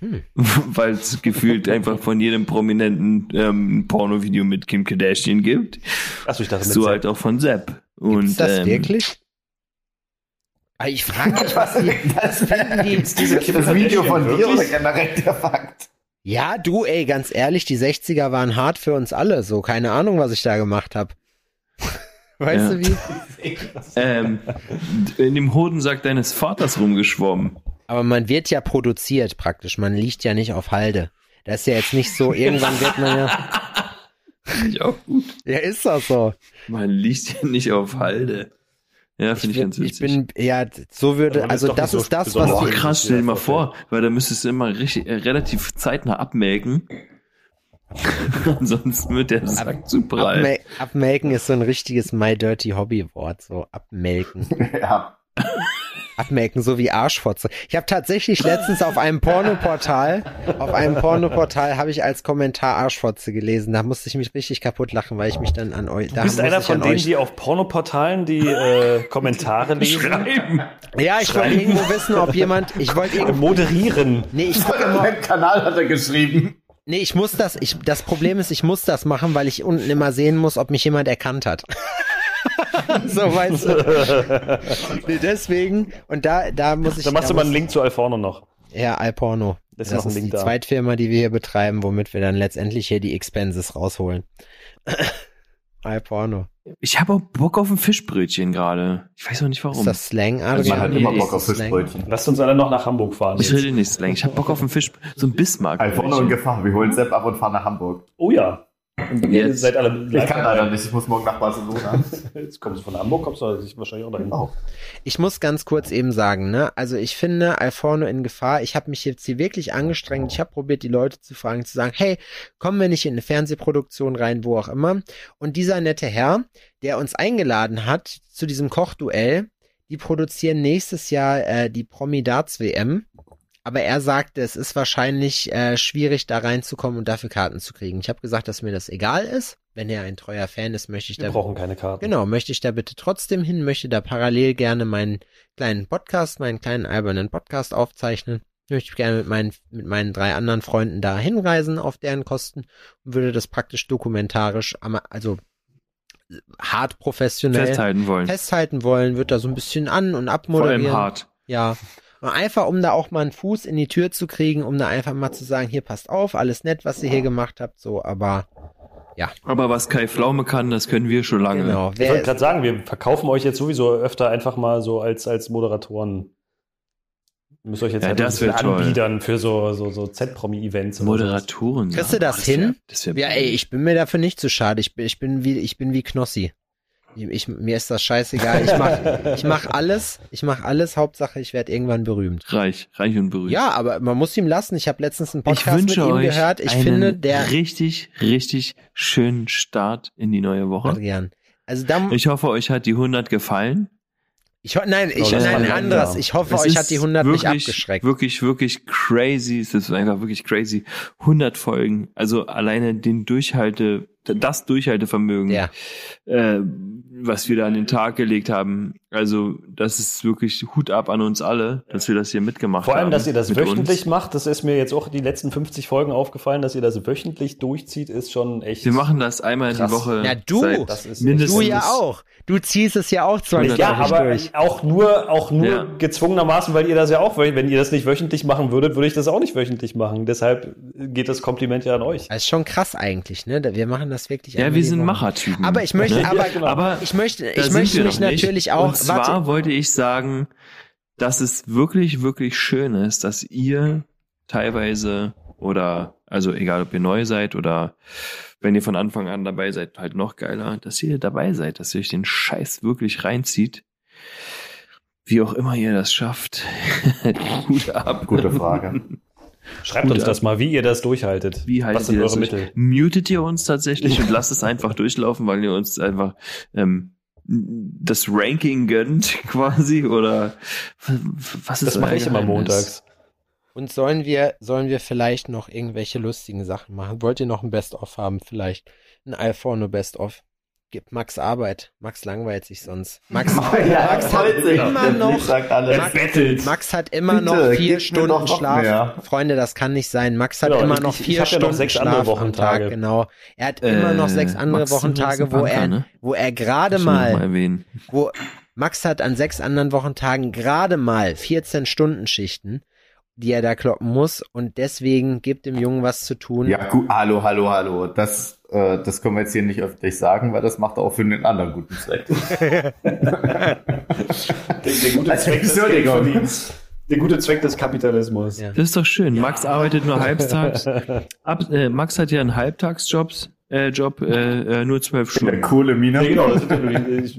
Hm. Weil es gefühlt einfach von jedem Prominenten ähm, Pornovideo mit Kim Kardashian gibt. Achso, ich dachte So Sepp. halt auch von Sepp. Und, Gibt's das ähm, wirklich? Ich frage mich, was die, finden die, diese Kim das Video von dir oder wirklich? generell der Fakt? Ja, du, ey, ganz ehrlich, die 60er waren hart für uns alle. So, keine Ahnung, was ich da gemacht habe. Weißt Ja. du wie? ähm, in dem Hodensack deines Vaters rumgeschwommen. Aber man wird ja produziert praktisch. Man liegt ja nicht auf Halde. Das ist ja jetzt nicht so, irgendwann wird man ja. Ich auch gut. Ja, ist das so. Man liegt ja nicht auf Halde. Ja, finde ich, ganz bin- witzig. ich bin, ja, so würde, also das so ist das, besonders. was Boah, krass, stell dir mal vor, weil da müsstest du immer richtig, äh, relativ zeitnah abmelken. Ansonsten wird der Sack zu prall. Abmel abmelken ist so ein richtiges My Dirty Hobby Wort, so abmelken. Ja. Abmelken, so wie Arschfotze. Ich habe tatsächlich letztens auf einem Pornoportal, auf einem Pornoportal habe ich als Kommentar Arschfotze gelesen. Da musste ich mich richtig kaputt lachen, weil ich mich dann an euch. Du bist einer von denen, die auf Pornoportalen die äh, Kommentare lesen. Schreiben. Ja, ich wollte irgendwo wissen, ob jemand. Ich wollte irgendwo. Moderieren. Nee, ich gucke immer. Im Kanal hat er geschrieben. Nee, ich muss das. Ich, das Problem ist, ich muss das machen, weil ich unten immer sehen muss, ob mich jemand erkannt hat. so weißt du. Nee, deswegen. Und da, da muss ich. Da machst da du mal einen Link zu Alforno noch. Ja, Alporno. Das Das, ist ist Link die da. Zweitfirma, die wir hier betreiben, womit wir dann letztendlich hier die Expenses rausholen. Alporno. Ich habe auch Bock auf ein Fischbrötchen gerade. Ich weiß auch nicht warum. Ist das Slang, Also Adrian? man hat immer Bock auf das Slang? Fischbrötchen. Lasst uns alle noch nach Hamburg fahren. ich rede nicht Slang. Ich habe Bock auf ein Fisch, so ein Bismarck. Alforno in Gefahr. Wir holen Sepp ab und fahren nach Hamburg. Oh ja. Und ihr Jetzt. seid alle Ich kann leider nicht, ich muss morgen nach Barcelona. Jetzt kommst du von Hamburg, kommst du wahrscheinlich auch dahin. Oh. Ich muss ganz kurz eben sagen, ne, also ich finde Alforno in Gefahr. Ich habe mich jetzt hier wirklich angestrengt. Ich habe probiert, die Leute zu fragen, zu sagen, hey, kommen wir nicht in eine Fernsehproduktion rein, wo auch immer. Und dieser nette Herr, der uns eingeladen hat zu diesem Kochduell, die produzieren nächstes Jahr äh, die Promi-Darts WM. Aber er sagte, es ist wahrscheinlich äh, schwierig, da reinzukommen und dafür Karten zu kriegen. Ich habe gesagt, dass mir das egal ist. Wenn er ein treuer Fan ist, möchte ich Wir da brauchen keine Karten. Genau, möchte ich da bitte trotzdem hin, möchte da parallel gerne meinen kleinen Podcast, meinen kleinen albernen Podcast aufzeichnen. Möchte ich gerne mit meinen, mit meinen drei anderen Freunden da hinreisen auf deren Kosten und würde das praktisch dokumentarisch, also hart professionell Festhalten wollen. festhalten wollen, wird da so ein bisschen an und Vor abmoderieren. allem hart. Ja. Einfach, um da auch mal einen Fuß in die Tür zu kriegen, um da einfach mal zu sagen, hier passt auf, alles nett, was ihr hier gemacht habt, so, aber Aber was Kai Pflaume kann, das können wir schon lange. genau. Ich wollte gerade sagen, wir verkaufen euch jetzt sowieso öfter einfach mal so als, als Moderatoren. Ihr müsst euch jetzt Ja, einfach das ein wär anbiedern für so, so, so Z-Promi-Events. oder Moderatoren. Kriegst ja. du das wär- hin? Das wär Ja, ey, ich bin mir dafür nicht zu schade. Ich bin, ich bin wie, ich bin wie Knossi. Ich, ich, mir ist das scheißegal. Ich mach, ich mach alles. Ich mach alles. Hauptsache, ich werde irgendwann berühmt. reich, reich und berühmt. Ja, aber man muss ihm lassen. Ich habe letztens einen ich Podcast mit wünsche ihm euch gehört. Ich einen finde, der richtig, richtig schönen Start in die neue Woche. Adrian. Also da, ich, Ich hoffe, euch hat die 100 gefallen. ho nein, ich, Oh, nein, anderes. langsam. Ich hoffe, Es euch hat die 100 nicht wirklich, abgeschreckt. Wirklich, wirklich crazy. Es ist einfach wirklich crazy. 100 Folgen. Also alleine den Durchhalte, das Durchhaltevermögen, Ja. äh, was wir da an den Tag gelegt haben. Also das ist wirklich Hut ab an uns alle, dass wir das hier mitgemacht Vor allem, haben. dass ihr das wöchentlich uns. macht, das ist mir jetzt auch die letzten 50 Folgen aufgefallen, dass ihr das wöchentlich durchzieht, ist schon echt. Wir machen das einmal Krass. die Woche. Ja, du. seit Das ist mindestens Du ja auch. Du ziehst es ja auch zwangsläufig ja, aber durch. auch nur, auch nur Ja. gezwungenermaßen, weil ihr das ja auch, wenn ihr das nicht wöchentlich machen würdet, würde ich das auch nicht wöchentlich machen. Deshalb geht das Kompliment ja an euch. Das ist schon krass eigentlich, ne? Wir machen das wirklich. Ja, wir sind. Machertypen. Aber ich möchte, Ne? aber, genau. aber ich möchte, ich möchte mich noch nicht. natürlich auch. Und zwar wollte ich sagen, dass es wirklich, wirklich schön ist, dass ihr teilweise oder, also egal ob ihr neu seid oder wenn ihr von Anfang an dabei seid, halt noch geiler, dass ihr dabei seid, dass ihr euch den Scheiß wirklich reinzieht. Wie auch immer ihr das schafft. Hut ab. Gute Frage. Schreibt Gut, uns das mal, wie ihr das durchhaltet. Wie haltet Was sind ihr das eure durch? Mittel? Mutet ihr uns tatsächlich und lasst es einfach durchlaufen, weil ihr uns einfach ähm, das Ranking gönnt quasi oder was ist Das mache euer ich immer montags. Und sollen wir, sollen wir vielleicht noch irgendwelche lustigen Sachen machen? Wollt ihr noch ein Best-of haben? Vielleicht ein Alforno Best-of? Gibt Max Arbeit. Max langweilt sich sonst. Max, Max hat immer noch. Max, Max hat immer Bitte, noch vier Stunden noch Schlaf. mehr. Freunde, das kann nicht sein. Max hat Genau, immer ich- noch ich vier ja noch Stunden sechs andere Schlaf am Wochentage. Tag, genau. Er hat immer noch Äh, sechs andere Max Wochentage, wo Punker, er, ne? wo er gerade ich noch mal, mal erwähnen. wo Max hat an sechs anderen Wochentagen gerade mal 14 Stunden Schichten, die er da kloppen muss und deswegen gibt dem Jungen was zu tun. Ja, gut, hallo, hallo, hallo. Das, äh, das können wir jetzt hier nicht öffentlich sagen, weil das macht er auch für den anderen guten Zweck. Der, gute Zweck des Entschuldigung. Geldverdienens. Der gute Zweck des Kapitalismus. Ja. Das ist doch schön. Max arbeitet nur halbtags. Ab, äh, Max hat ja einen Halbtagsjob, äh, Job, äh, äh, nur zwölf Der Stunden. coole Mine. Ja, genau, das sind ja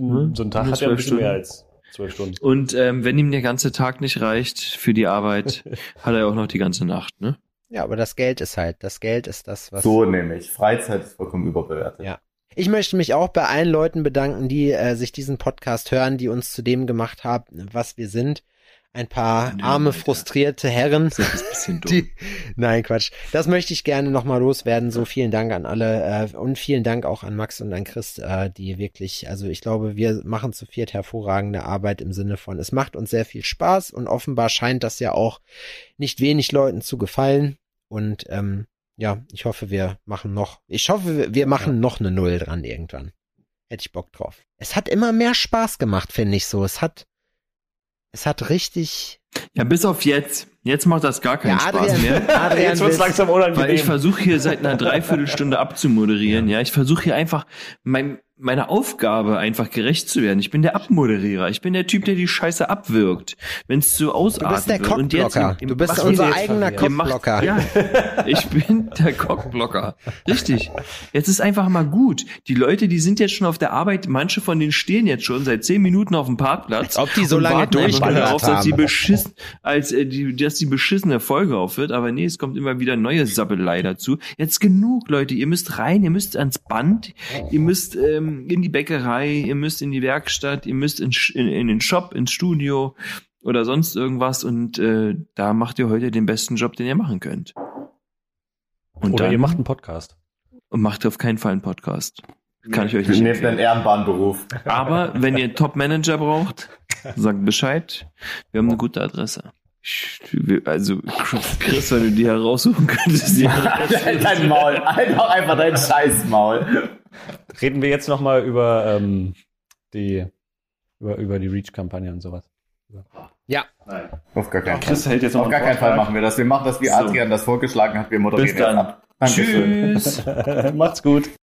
nur- Hm? so ein Tag Nur hat ja ein zwölf bisschen mehr Stunden. als zwölf Stunden. Und ähm, wenn ihm der ganze Tag nicht reicht für die Arbeit, hat er auch noch die ganze Nacht, ne? Ja, aber das Geld ist halt, das Geld ist das, was. So nämlich. Freizeit ist vollkommen überbewertet. Ja. Ich möchte mich auch bei allen Leuten bedanken, die äh, sich diesen Podcast hören, die uns zu dem gemacht haben, was wir sind. Ein paar arme, Alter. frustrierte Herren. Das ist ein bisschen dumm. Die, nein, Quatsch. Das möchte ich gerne nochmal loswerden. So vielen Dank an alle äh, und vielen Dank auch an Max und an Chris, äh, die wirklich, also ich glaube, wir machen zu viert hervorragende Arbeit im Sinne von, es macht uns sehr viel Spaß und offenbar scheint das ja auch nicht wenig Leuten zu gefallen. Und ähm, ja, ich hoffe, wir machen noch, ich hoffe, wir- wir machen noch eine Null dran irgendwann. Hätte ich Bock drauf. Es hat immer mehr Spaß gemacht, finde ich so. Es hat, es hat richtig, Ja, bis auf jetzt. Jetzt macht das gar keinen Ja, Spaß Adrian, mehr. Adrian Jetzt wird's langsam Weil ich unangenehm. versuche hier seit einer Dreiviertelstunde abzumoderieren, ja. Ich versuche hier einfach mein, meiner Aufgabe einfach gerecht zu werden. Ich bin der Abmoderierer. Ich bin der Typ, der die Scheiße abwirkt. Wenn es zu Du ausarten bist der Cockblocker. Du bist unser eigener Cockblocker. Ja, ich bin der Cockblocker. Richtig. Jetzt ist einfach mal gut. Die Leute, die sind jetzt schon auf der Arbeit. Manche von denen stehen jetzt schon seit zehn Minuten auf dem Parkplatz. Als ob die so lange nur durchgehört darauf, dass die haben. beschissen, als äh, die, dass die beschissene Folge auf wird. Aber nee, es kommt immer wieder neue Sabbelei dazu. Jetzt genug, Leute. Ihr müsst rein, ihr müsst ans Band, ihr müsst ähm, in die Bäckerei, ihr müsst in die Werkstatt, ihr müsst in, in, in den Shop, ins Studio oder sonst irgendwas. Und äh, da macht ihr heute den besten Job, den ihr machen könnt. Und Oder dann ihr macht einen Podcast. und macht auf keinen Fall einen Podcast. Kann ich euch nicht Nehmt einen Ehrenbahnberuf. Aber wenn ihr einen Top-Manager braucht, sagt Bescheid. Wir haben eine gute Adresse. Also, Chris, wenn du die heraussuchen könntest, die dein Maul. Einfach, einfach dein Scheißmaul. Reden wir jetzt nochmal über ähm, die über, über die Reach-Kampagne und sowas. Auf gar keinen Fall. Chris hält jetzt Auf gar einen keinen Fall machen wir das. Wir machen das, wie So. Adrian das vorgeschlagen hat. Wir moderieren Bis dann. Dankeschön. Tschüss. Macht's gut.